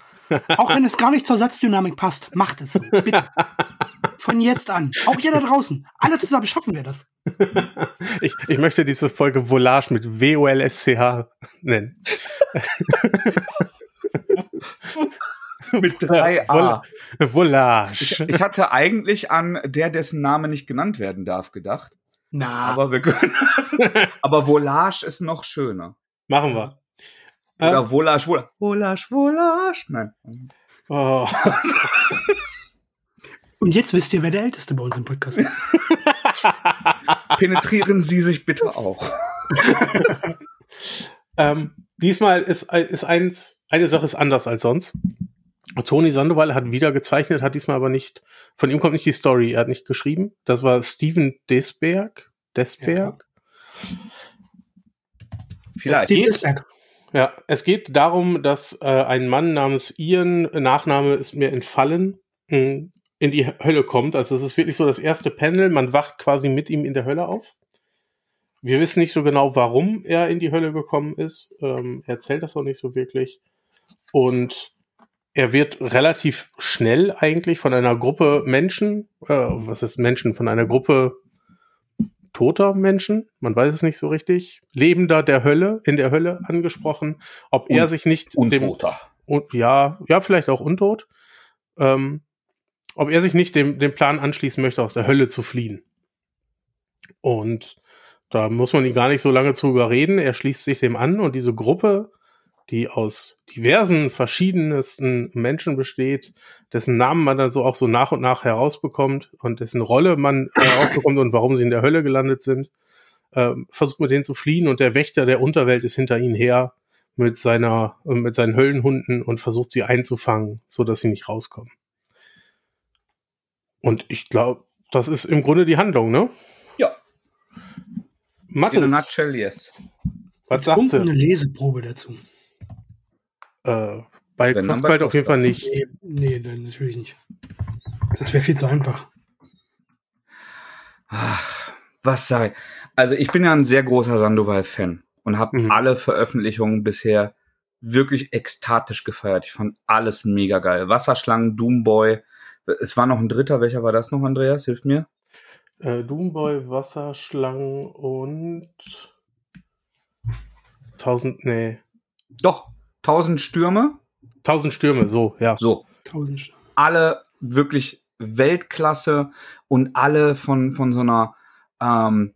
Auch wenn es gar nicht zur Satzdynamik passt, macht es so. Bitte. Von jetzt an. Auch ihr da draußen. Alle zusammen schaffen wir das. ich, ich möchte diese Folge Volage mit W-O-L-S-C-H nennen. Mit drei A. Vol Volage. Ich, ich hatte eigentlich an der, dessen Name nicht genannt werden darf, gedacht. Na, Aber wir können das. Aber Volage ist noch schöner. Machen wir. Oder Volage, Volage. Volage, Volage. Nein. Oh. Und jetzt wisst ihr, wer der Älteste bei uns im Podcast ist. Penetrieren Sie sich bitte auch. Ähm, diesmal ist, ist eins, eine Sache ist anders als sonst. Toni Sandoval hat wieder gezeichnet, hat diesmal aber nicht, von ihm kommt nicht die Story, er hat nicht geschrieben. Das war Steven Desberg. Desberg. Vielleicht. Steve Isberg. Ja, es geht darum, dass äh, ein Mann namens Ian, Nachname ist mir entfallen, mh, in die Hölle kommt. Also es ist wirklich so das erste Panel, man wacht quasi mit ihm in der Hölle auf. Wir wissen nicht so genau, warum er in die Hölle gekommen ist. Ähm, er erzählt das auch nicht so wirklich. Und er wird relativ schnell eigentlich von einer Gruppe Menschen, äh, was ist Menschen, von einer Gruppe toter Menschen, man weiß es nicht so richtig, Lebender der Hölle, in der Hölle angesprochen, ob er Un- sich nicht dem, Untoter. und ja, ja, vielleicht auch untot, ähm, ob er sich nicht dem, dem Plan anschließen möchte, aus der Hölle zu fliehen. Und da muss man ihn gar nicht so lange zu überreden. Er schließt sich dem an und diese Gruppe, die aus diversen verschiedensten Menschen besteht, dessen Namen man dann so auch so nach und nach herausbekommt und dessen Rolle man herausbekommt und warum sie in der Hölle gelandet sind, ähm, versucht mit denen zu fliehen und der Wächter der Unterwelt ist hinter ihnen her mit seiner, äh, mit seinen Höllenhunden und versucht sie einzufangen, so dass sie nicht rauskommen. Und ich glaube, das ist im Grunde die Handlung, ne? Ja. Mathe, In a nutshell, yes. was sagst eine du? Leseprobe dazu. Äh, bei Wenn, bei auf jeden Fall nicht. Nee, nee, dann natürlich nicht. Das wäre viel zu einfach. Ach, was sei. Also ich bin ja ein sehr großer Sandoval-Fan und habe Mhm. alle Veröffentlichungen bisher wirklich ekstatisch gefeiert. Ich fand alles mega geil. Wasserschlangen, Doomboy. Es war noch ein dritter. Welcher war das noch, Andreas? Hilft mir. Äh, Doomboy, Wasserschlangen und 1000, nee, Doch, 1000 Stürme. 1000 Stürme, so, ja. So, Tausend St- alle wirklich Weltklasse und alle von, von so einer ähm,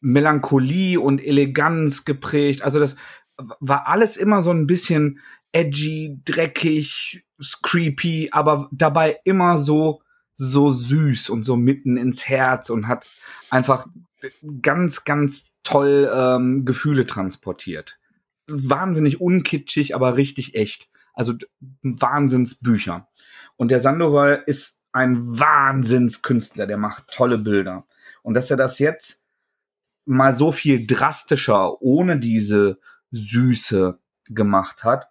Melancholie und Eleganz geprägt. Also das war alles immer so ein bisschen edgy, dreckig, creepy, aber dabei immer so so süß und so mitten ins Herz und hat einfach ganz, ganz toll ähm, Gefühle transportiert. Wahnsinnig unkitschig, aber richtig echt. Also Wahnsinnsbücher. Und der Sandoval ist ein Wahnsinnskünstler, der macht tolle Bilder. Und dass er das jetzt mal so viel drastischer, ohne diese Süße gemacht hat,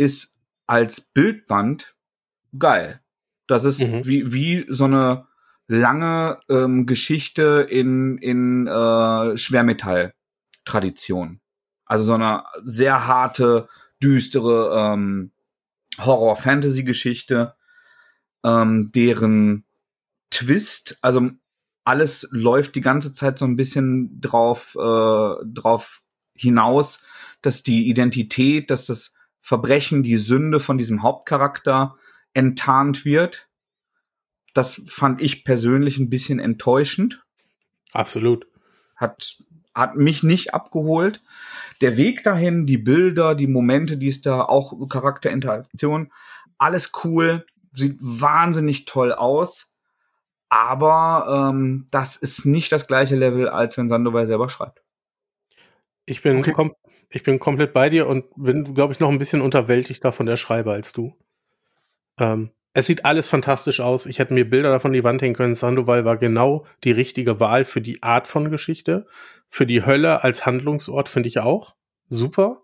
ist als Bildband geil. Das ist mhm. wie, wie so eine lange ähm, Geschichte in, in äh, Schwermetall-Tradition. Also so eine sehr harte, düstere ähm, Horror-Fantasy-Geschichte, ähm, deren Twist, also alles läuft die ganze Zeit so ein bisschen drauf, äh, drauf hinaus, dass die Identität, dass das Verbrechen, die Sünde von diesem Hauptcharakter enttarnt wird. Das fand ich persönlich ein bisschen enttäuschend. Absolut. Hat, hat mich nicht abgeholt. Der Weg dahin, die Bilder, die Momente, die es da auch Charakterinteraktion, alles cool, sieht wahnsinnig toll aus. Aber ähm, das ist nicht das gleiche Level, als wenn Sandoval selber schreibt. Ich bin, okay. kom ich bin komplett bei dir und bin, glaube ich, noch ein bisschen unterwältigter von der Schreiber als du. Ähm, es sieht alles fantastisch aus. Ich hätte mir Bilder davon die Wand hängen können. Sandoval war genau die richtige Wahl für die Art von Geschichte. Für die Hölle als Handlungsort finde ich auch super.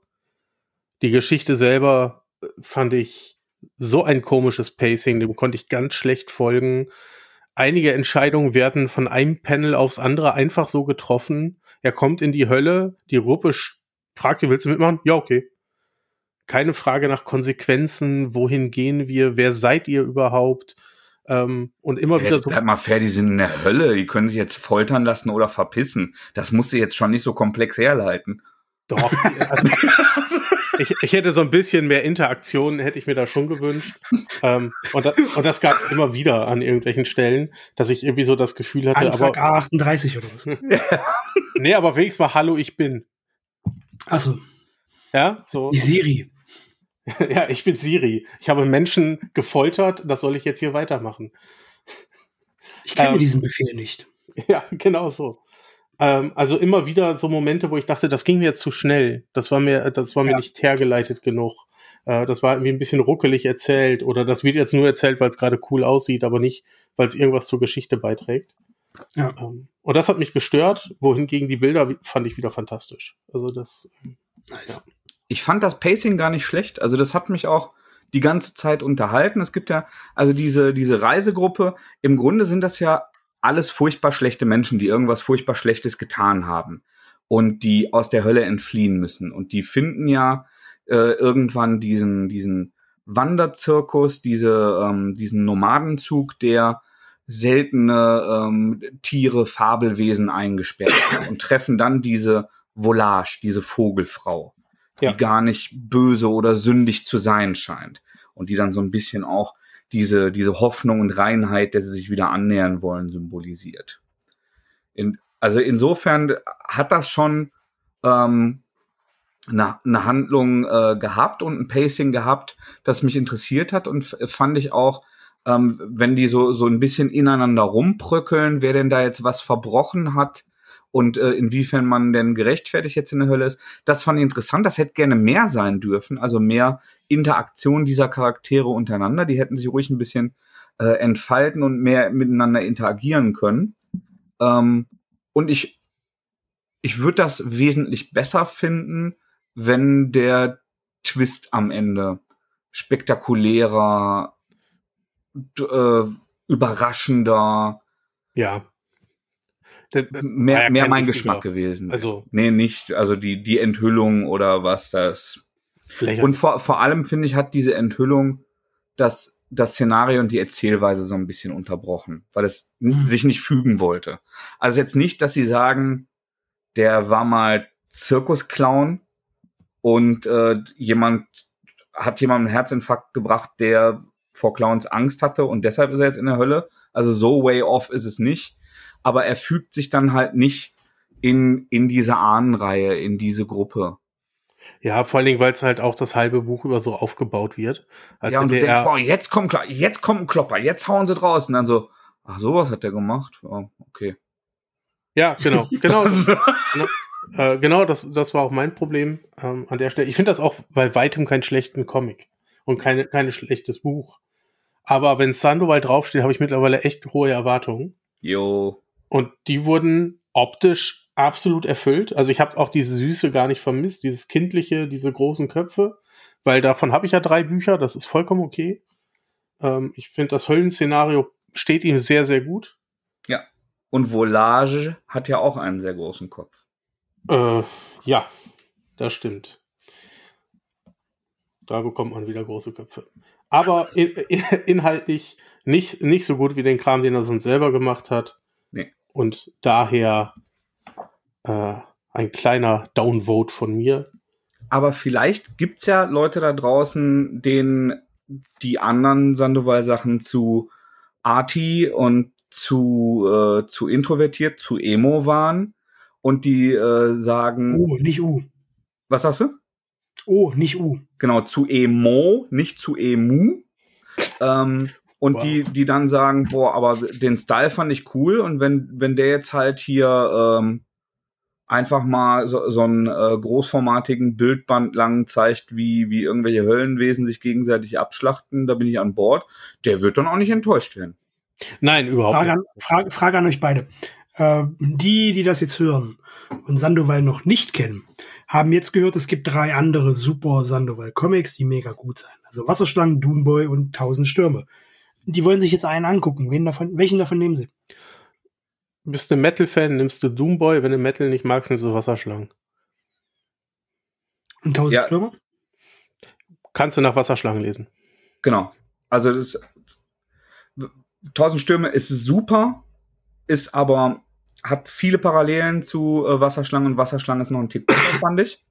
Die Geschichte selber äh, fand ich so ein komisches Pacing, dem konnte ich ganz schlecht folgen. Einige Entscheidungen werden von einem Panel aufs andere einfach so getroffen. Er kommt in die Hölle, die Gruppe fragt, willst du mitmachen? Ja, okay keine Frage nach Konsequenzen, wohin gehen wir, wer seid ihr überhaupt? Ähm, und immer jetzt wieder so. Bleib mal fair, die sind in der Hölle, die können sich jetzt foltern lassen oder verpissen. Das musst du jetzt schon nicht so komplex herleiten. Doch. Also, ich, ich hätte so ein bisschen mehr Interaktion, hätte ich mir da schon gewünscht. Ähm, und, das, und das gab es immer wieder an irgendwelchen Stellen, dass ich irgendwie so das Gefühl hatte. Antrag aber, A38 oder was? nee, aber wenigstens mal Hallo, ich bin. Achso. Ja, so. Die Siri. ja, ich bin Siri. Ich habe Menschen gefoltert, das soll ich jetzt hier weitermachen. Ich kenne ähm, diesen Befehl nicht. Ja, genau so. Ähm, also immer wieder so Momente, wo ich dachte, das ging mir jetzt zu schnell. Das war mir, das war mir ja. nicht hergeleitet genug. Äh, das war irgendwie ein bisschen ruckelig erzählt oder das wird jetzt nur erzählt, weil es gerade cool aussieht, aber nicht, weil es irgendwas zur Geschichte beiträgt. Ja. Ähm, und das hat mich gestört, wohingegen die Bilder fand ich wieder fantastisch. Also das. Ähm, nice. Ja ich fand das Pacing gar nicht schlecht. Also das hat mich auch die ganze Zeit unterhalten. Es gibt ja also diese, diese Reisegruppe. Im Grunde sind das ja alles furchtbar schlechte Menschen, die irgendwas furchtbar Schlechtes getan haben und die aus der Hölle entfliehen müssen. Und die finden ja äh, irgendwann diesen, diesen Wanderzirkus, diese, ähm, diesen Nomadenzug, der seltene ähm, Tiere, Fabelwesen eingesperrt und treffen dann diese Volage, diese Vogelfrau ja. die gar nicht böse oder sündig zu sein scheint. Und die dann so ein bisschen auch diese, diese Hoffnung und Reinheit, dass sie sich wieder annähern wollen, symbolisiert. In, also insofern hat das schon ähm, eine, eine Handlung äh, gehabt und ein Pacing gehabt, das mich interessiert hat und fand ich auch, ähm, wenn die so, so ein bisschen ineinander rumbröckeln, wer denn da jetzt was verbrochen hat, und äh, inwiefern man denn gerechtfertigt jetzt in der Hölle ist. Das fand ich interessant. Das hätte gerne mehr sein dürfen, also mehr Interaktion dieser Charaktere untereinander. Die hätten sich ruhig ein bisschen äh, entfalten und mehr miteinander interagieren können. Ähm, und ich, ich würde das wesentlich besser finden, wenn der Twist am Ende spektakulärer, äh, überraschender, ja mehr, ja mehr mein Geschmack gewesen. Also nee, nicht also die die Enthüllung oder was das. Und vor, vor allem finde ich hat diese Enthüllung das das Szenario und die Erzählweise so ein bisschen unterbrochen, weil es mhm. sich nicht fügen wollte. Also jetzt nicht, dass sie sagen, der war mal Zirkusclown und äh, jemand hat jemandem einen Herzinfarkt gebracht, der vor Clowns Angst hatte und deshalb ist er jetzt in der Hölle. Also so way off ist es nicht aber er fügt sich dann halt nicht in, in diese Ahnenreihe, in diese Gruppe. Ja, vor allen Dingen, weil es halt auch das halbe Buch über so aufgebaut wird. Als ja, und du denkst, boah, jetzt kommt, jetzt kommt ein Klopper, jetzt hauen sie draußen. Und dann so, ach, sowas hat der gemacht? Oh, okay. Ja, genau, genau. genau, äh, genau das, das war auch mein Problem ähm, an der Stelle. Ich finde das auch bei weitem keinen schlechten Comic und keine, kein schlechtes Buch. Aber wenn Sandoval draufsteht, habe ich mittlerweile echt hohe Erwartungen. Jo. Und die wurden optisch absolut erfüllt. Also ich habe auch diese Süße gar nicht vermisst, dieses kindliche, diese großen Köpfe, weil davon habe ich ja drei Bücher, das ist vollkommen okay. Ähm, ich finde, das Höllenszenario steht ihm sehr, sehr gut. Ja. Und Volage hat ja auch einen sehr großen Kopf. Äh, ja, das stimmt. Da bekommt man wieder große Köpfe. Aber in, in, inhaltlich nicht, nicht so gut wie den Kram, den er sonst selber gemacht hat. Nee. Und daher äh, ein kleiner Downvote von mir. Aber vielleicht gibt's ja Leute da draußen, denen die anderen Sandoval-Sachen zu arty und zu, äh, zu introvertiert, zu emo waren und die äh, sagen. Oh, nicht U. Was hast du? Oh, nicht U. Genau, zu emo, nicht zu emu. Ähm, und wow. die, die dann sagen, boah, aber den Style fand ich cool und wenn, wenn der jetzt halt hier ähm, einfach mal so, so einen äh, großformatigen Bildband lang zeigt, wie, wie irgendwelche Höllenwesen sich gegenseitig abschlachten, da bin ich an Bord. Der wird dann auch nicht enttäuscht werden. Nein, überhaupt Frage an, nicht. Frage, Frage an euch beide. Äh, die, die das jetzt hören und Sandoval noch nicht kennen, haben jetzt gehört, es gibt drei andere super Sandoval-Comics, die mega gut sein. Also Wasserschlangen, Doomboy und Tausend Stürme. Die wollen sich jetzt einen angucken. Wen davon, welchen davon nehmen sie? Bist du Metal-Fan, nimmst du Doomboy. Wenn du Metal nicht magst, nimmst du Wasserschlangen. Und Tausend ja. Stürme? Kannst du nach Wasserschlangen lesen. Genau. Also das Tausend Stürme ist super, ist aber hat viele Parallelen zu äh, Wasserschlangen und Wasserschlangen ist noch ein Tick besser, fand ich.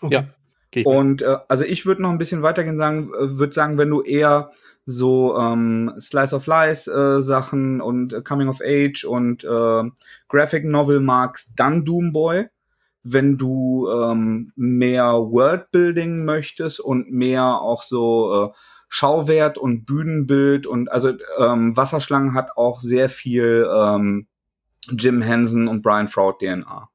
Okay. Ja. Okay. Und äh, also ich würde noch ein bisschen weitergehen sagen, äh, würde sagen, wenn du eher so ähm, Slice of Life äh, Sachen und äh, Coming of Age und äh, Graphic Novel magst, dann Doomboy. Wenn du ähm, mehr Worldbuilding möchtest und mehr auch so äh, Schauwert und Bühnenbild und also ähm, Wasserschlangen hat auch sehr viel ähm, Jim Henson und Brian Fraud DNA.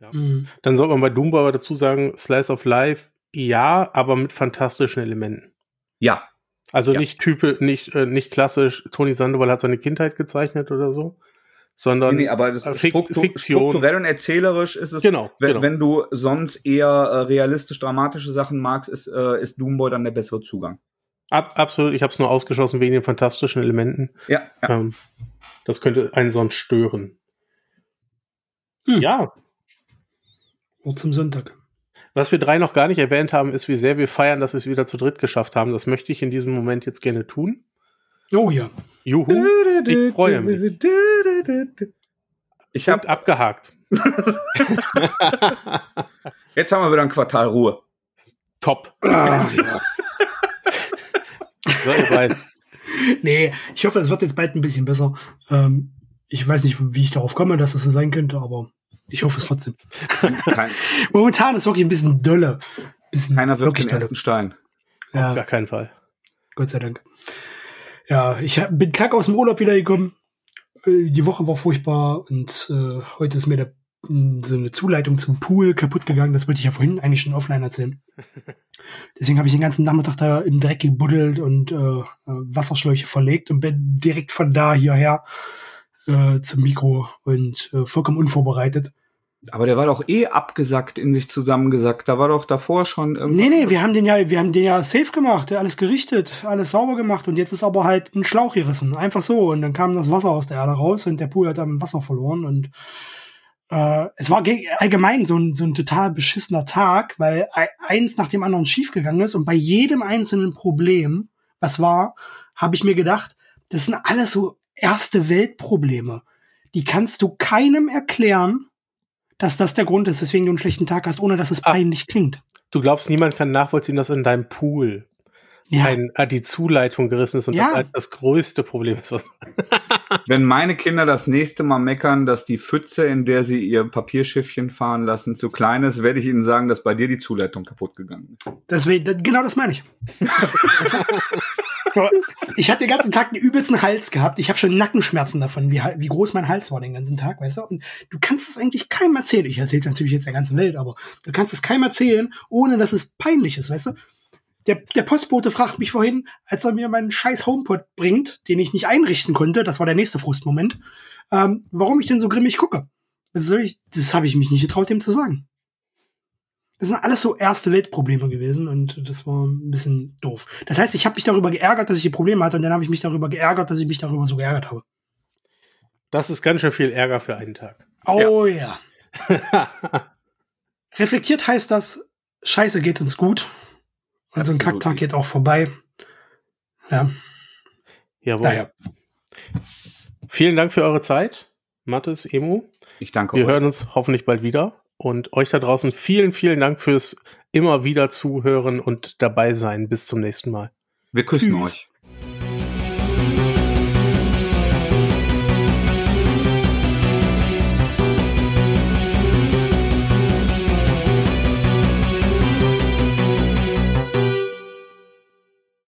Ja. Mhm. Dann sollte man bei Doomboy aber dazu sagen, Slice of Life, ja, aber mit fantastischen Elementen. Ja, also ja. nicht type, nicht, äh, nicht klassisch, Tony Sandoval hat seine Kindheit gezeichnet oder so, sondern nee, nee, aber das Struktur, Fiktion. strukturell und erzählerisch ist es, genau, wenn, genau. wenn du sonst eher äh, realistisch dramatische Sachen magst, ist, äh, ist Doomboy dann der bessere Zugang. Ab, absolut, ich habe es nur ausgeschlossen wegen den fantastischen Elementen. Ja. ja. Ähm, das könnte einen sonst stören. Hm. Ja. Und zum Sonntag. Was wir drei noch gar nicht erwähnt haben, ist, wie sehr wir feiern, dass wir es wieder zu dritt geschafft haben. Das möchte ich in diesem Moment jetzt gerne tun. Oh ja. Juhu. Ich freue mich. Ich habe abgehakt. jetzt haben wir wieder ein Quartal Ruhe. Top. Ah, ja. so, nee, ich hoffe, es wird jetzt bald ein bisschen besser. Ähm, ich weiß nicht, wie ich darauf komme, dass das so sein könnte, aber ich hoffe es trotzdem. Kein, Momentan ist wirklich ein bisschen dolle. Bisschen Keiner wirft den ersten Stein. Ja. Auf gar keinen Fall. Gott sei Dank. Ja, ich hab, bin krank aus dem Urlaub wiedergekommen. Äh, die Woche war furchtbar und äh, heute ist mir der, so eine Zuleitung zum Pool kaputt gegangen. Das wollte ich ja vorhin eigentlich schon offline erzählen. Deswegen habe ich den ganzen Nachmittag da im Dreck gebuddelt und äh, äh, Wasserschläuche verlegt und bin direkt von da hierher äh, zum Mikro und äh, vollkommen unvorbereitet. Aber der war doch eh abgesackt, in sich zusammengesackt. Da war doch davor schon irgendwie. Nee, nee, wir haben den ja, wir haben den ja safe gemacht, alles gerichtet, alles sauber gemacht und jetzt ist aber halt ein Schlauch gerissen. Einfach so. Und dann kam das Wasser aus der Erde raus und der Pool hat dann Wasser verloren und äh, es war allgemein so ein, so ein total beschissener Tag, weil eins nach dem anderen schiefgegangen ist und bei jedem einzelnen Problem, was war, habe ich mir gedacht, das sind alles so erste Weltprobleme. Die kannst du keinem erklären, dass das der Grund ist, weswegen du einen schlechten Tag hast, ohne dass es ah. peinlich ah, klingt. Du glaubst, niemand kann nachvollziehen, dass in deinem Pool ja. ein, ah, die Zuleitung gerissen ist und ja. das halt das größte Problem ist. Was Wenn meine Kinder das nächste Mal meckern, dass die Pfütze, in der sie ihr Papierschiffchen fahren lassen, zu klein ist, werde ich ihnen sagen, dass bei dir die Zuleitung kaputt gegangen ist. Deswegen, genau das meine ich. so, ich hatte den ganzen Tag einen übelsten Hals gehabt. Ich habe schon Nackenschmerzen davon, wie, wie groß mein Hals war den ganzen Tag, weißt du? Und du kannst es eigentlich keinem erzählen. Ich erzähle es natürlich jetzt der ganzen Welt, aber du kannst es keinem erzählen, ohne dass es peinlich ist, weißt du? Der, der Postbote fragt mich vorhin, als er mir meinen scheiß HomePod bringt, den ich nicht einrichten konnte, das war der nächste Frustmoment, ähm, warum ich denn so grimmig gucke. Ich? Das habe ich mich nicht getraut, dem zu sagen. Das sind alles so erste Weltprobleme gewesen und das war ein bisschen doof. Das heißt, ich habe mich darüber geärgert, dass ich die Probleme hatte und dann habe ich mich darüber geärgert, dass ich mich darüber so geärgert habe. Das ist ganz schön viel Ärger für einen Tag. Oh ja. ja. Reflektiert heißt das, scheiße geht uns gut. Und so ein Kacktag geht auch vorbei. Ja. Jawohl. Daher. Vielen Dank für eure Zeit, Mathis, Emu. Ich danke Wir euch. hören uns hoffentlich bald wieder. Und euch da draußen vielen, vielen Dank fürs immer wieder zuhören und dabei sein. Bis zum nächsten Mal. Wir küssen Tschüss. euch.